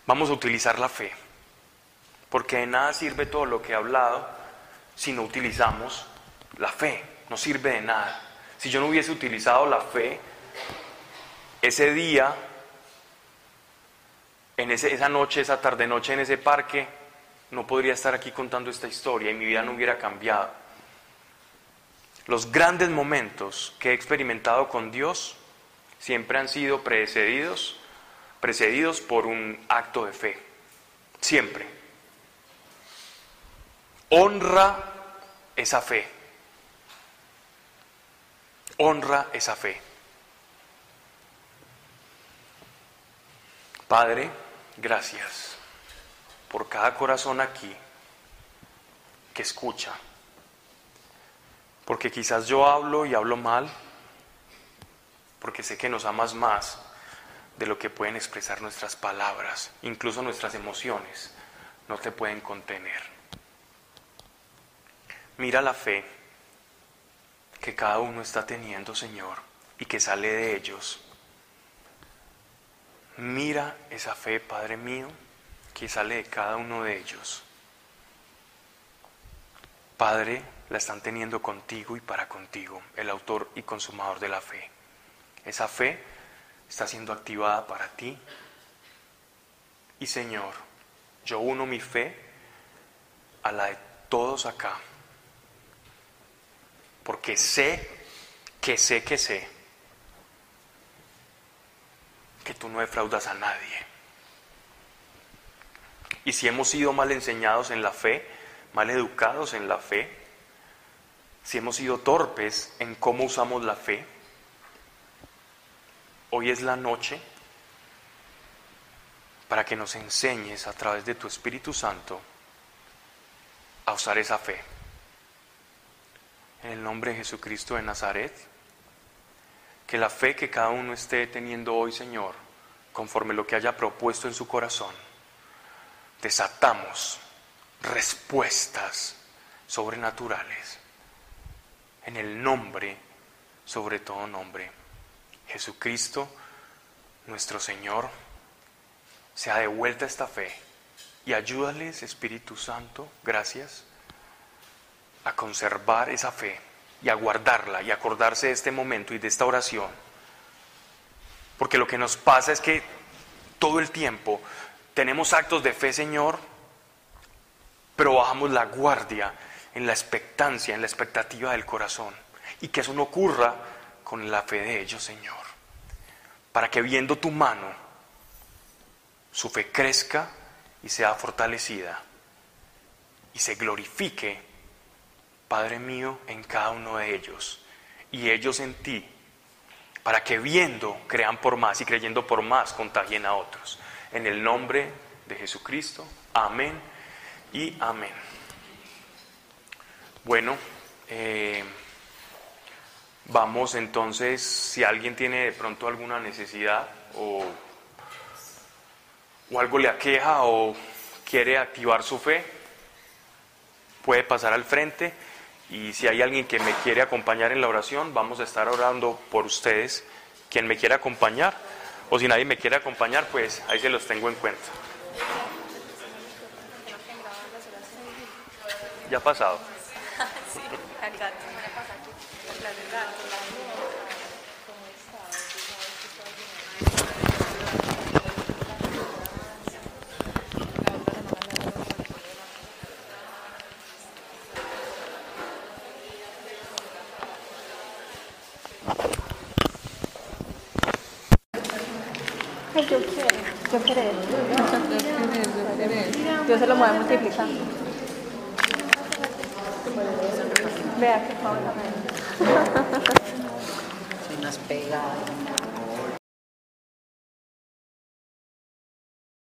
A: Vamos a utilizar la fe, porque de nada sirve todo lo que he hablado si no utilizamos la fe, no sirve de nada. Si yo no hubiese utilizado la fe, ese día, en esa noche, esa tarde noche en ese parque, no podría estar aquí contando esta historia y mi vida no hubiera cambiado. Los grandes momentos que he experimentado con Dios siempre han sido precedidos, precedidos por un acto de fe. Siempre. Honra esa fe. Honra esa fe. Padre, gracias por cada corazón aquí que escucha. Porque quizás yo hablo y hablo mal, porque sé que nos amas más de lo que pueden expresar nuestras palabras, incluso nuestras emociones no te pueden contener. Mira la fe que cada uno está teniendo, Señor, y que sale de ellos Mira esa fe, Padre mío, que sale de cada uno de ellos. Padre, la están teniendo contigo y para contigo, el autor y consumador de la fe. Esa fe está siendo activada para ti. Y Señor, yo uno mi fe a la de todos acá, porque sé que sé que sé que tú no defraudas a nadie. Y si hemos sido mal enseñados en la fe, mal educados en la fe, si hemos sido torpes en cómo usamos la fe, hoy es la noche para que nos enseñes a través de tu Espíritu Santo a usar esa fe. En el nombre de Jesucristo de Nazaret que la fe que cada uno esté teniendo hoy, Señor, conforme lo que haya propuesto en su corazón, desatamos respuestas sobrenaturales en el nombre, sobre todo nombre, Jesucristo, nuestro Señor, sea de vuelta esta fe y ayúdales, Espíritu Santo, gracias, a conservar esa fe y a guardarla y acordarse de este momento y de esta oración. Porque lo que nos pasa es que todo el tiempo tenemos actos de fe, Señor, pero bajamos la guardia en la expectancia, en la expectativa del corazón. Y que eso no ocurra con la fe de ellos, Señor. Para que viendo tu mano, su fe crezca y sea fortalecida y se glorifique Padre mío, en cada uno de ellos y ellos en ti, para que viendo crean por más y creyendo por más contagien a otros. En el nombre de Jesucristo, amén y amén. Bueno, eh, vamos entonces, si alguien tiene de pronto alguna necesidad o, o algo le aqueja o quiere activar su fe, puede pasar al frente. Y si hay alguien que me quiere acompañar en la oración, vamos a estar orando por ustedes. Quien me quiera acompañar, o si nadie me quiere acompañar, pues ahí se los tengo en cuenta. Ya ha pasado.
B: Quiero. Yo querer.
C: Yo querer, yo querer.
B: Yo se lo voy a multiplicar. Vea que Paula me-
D: Soy más pegada.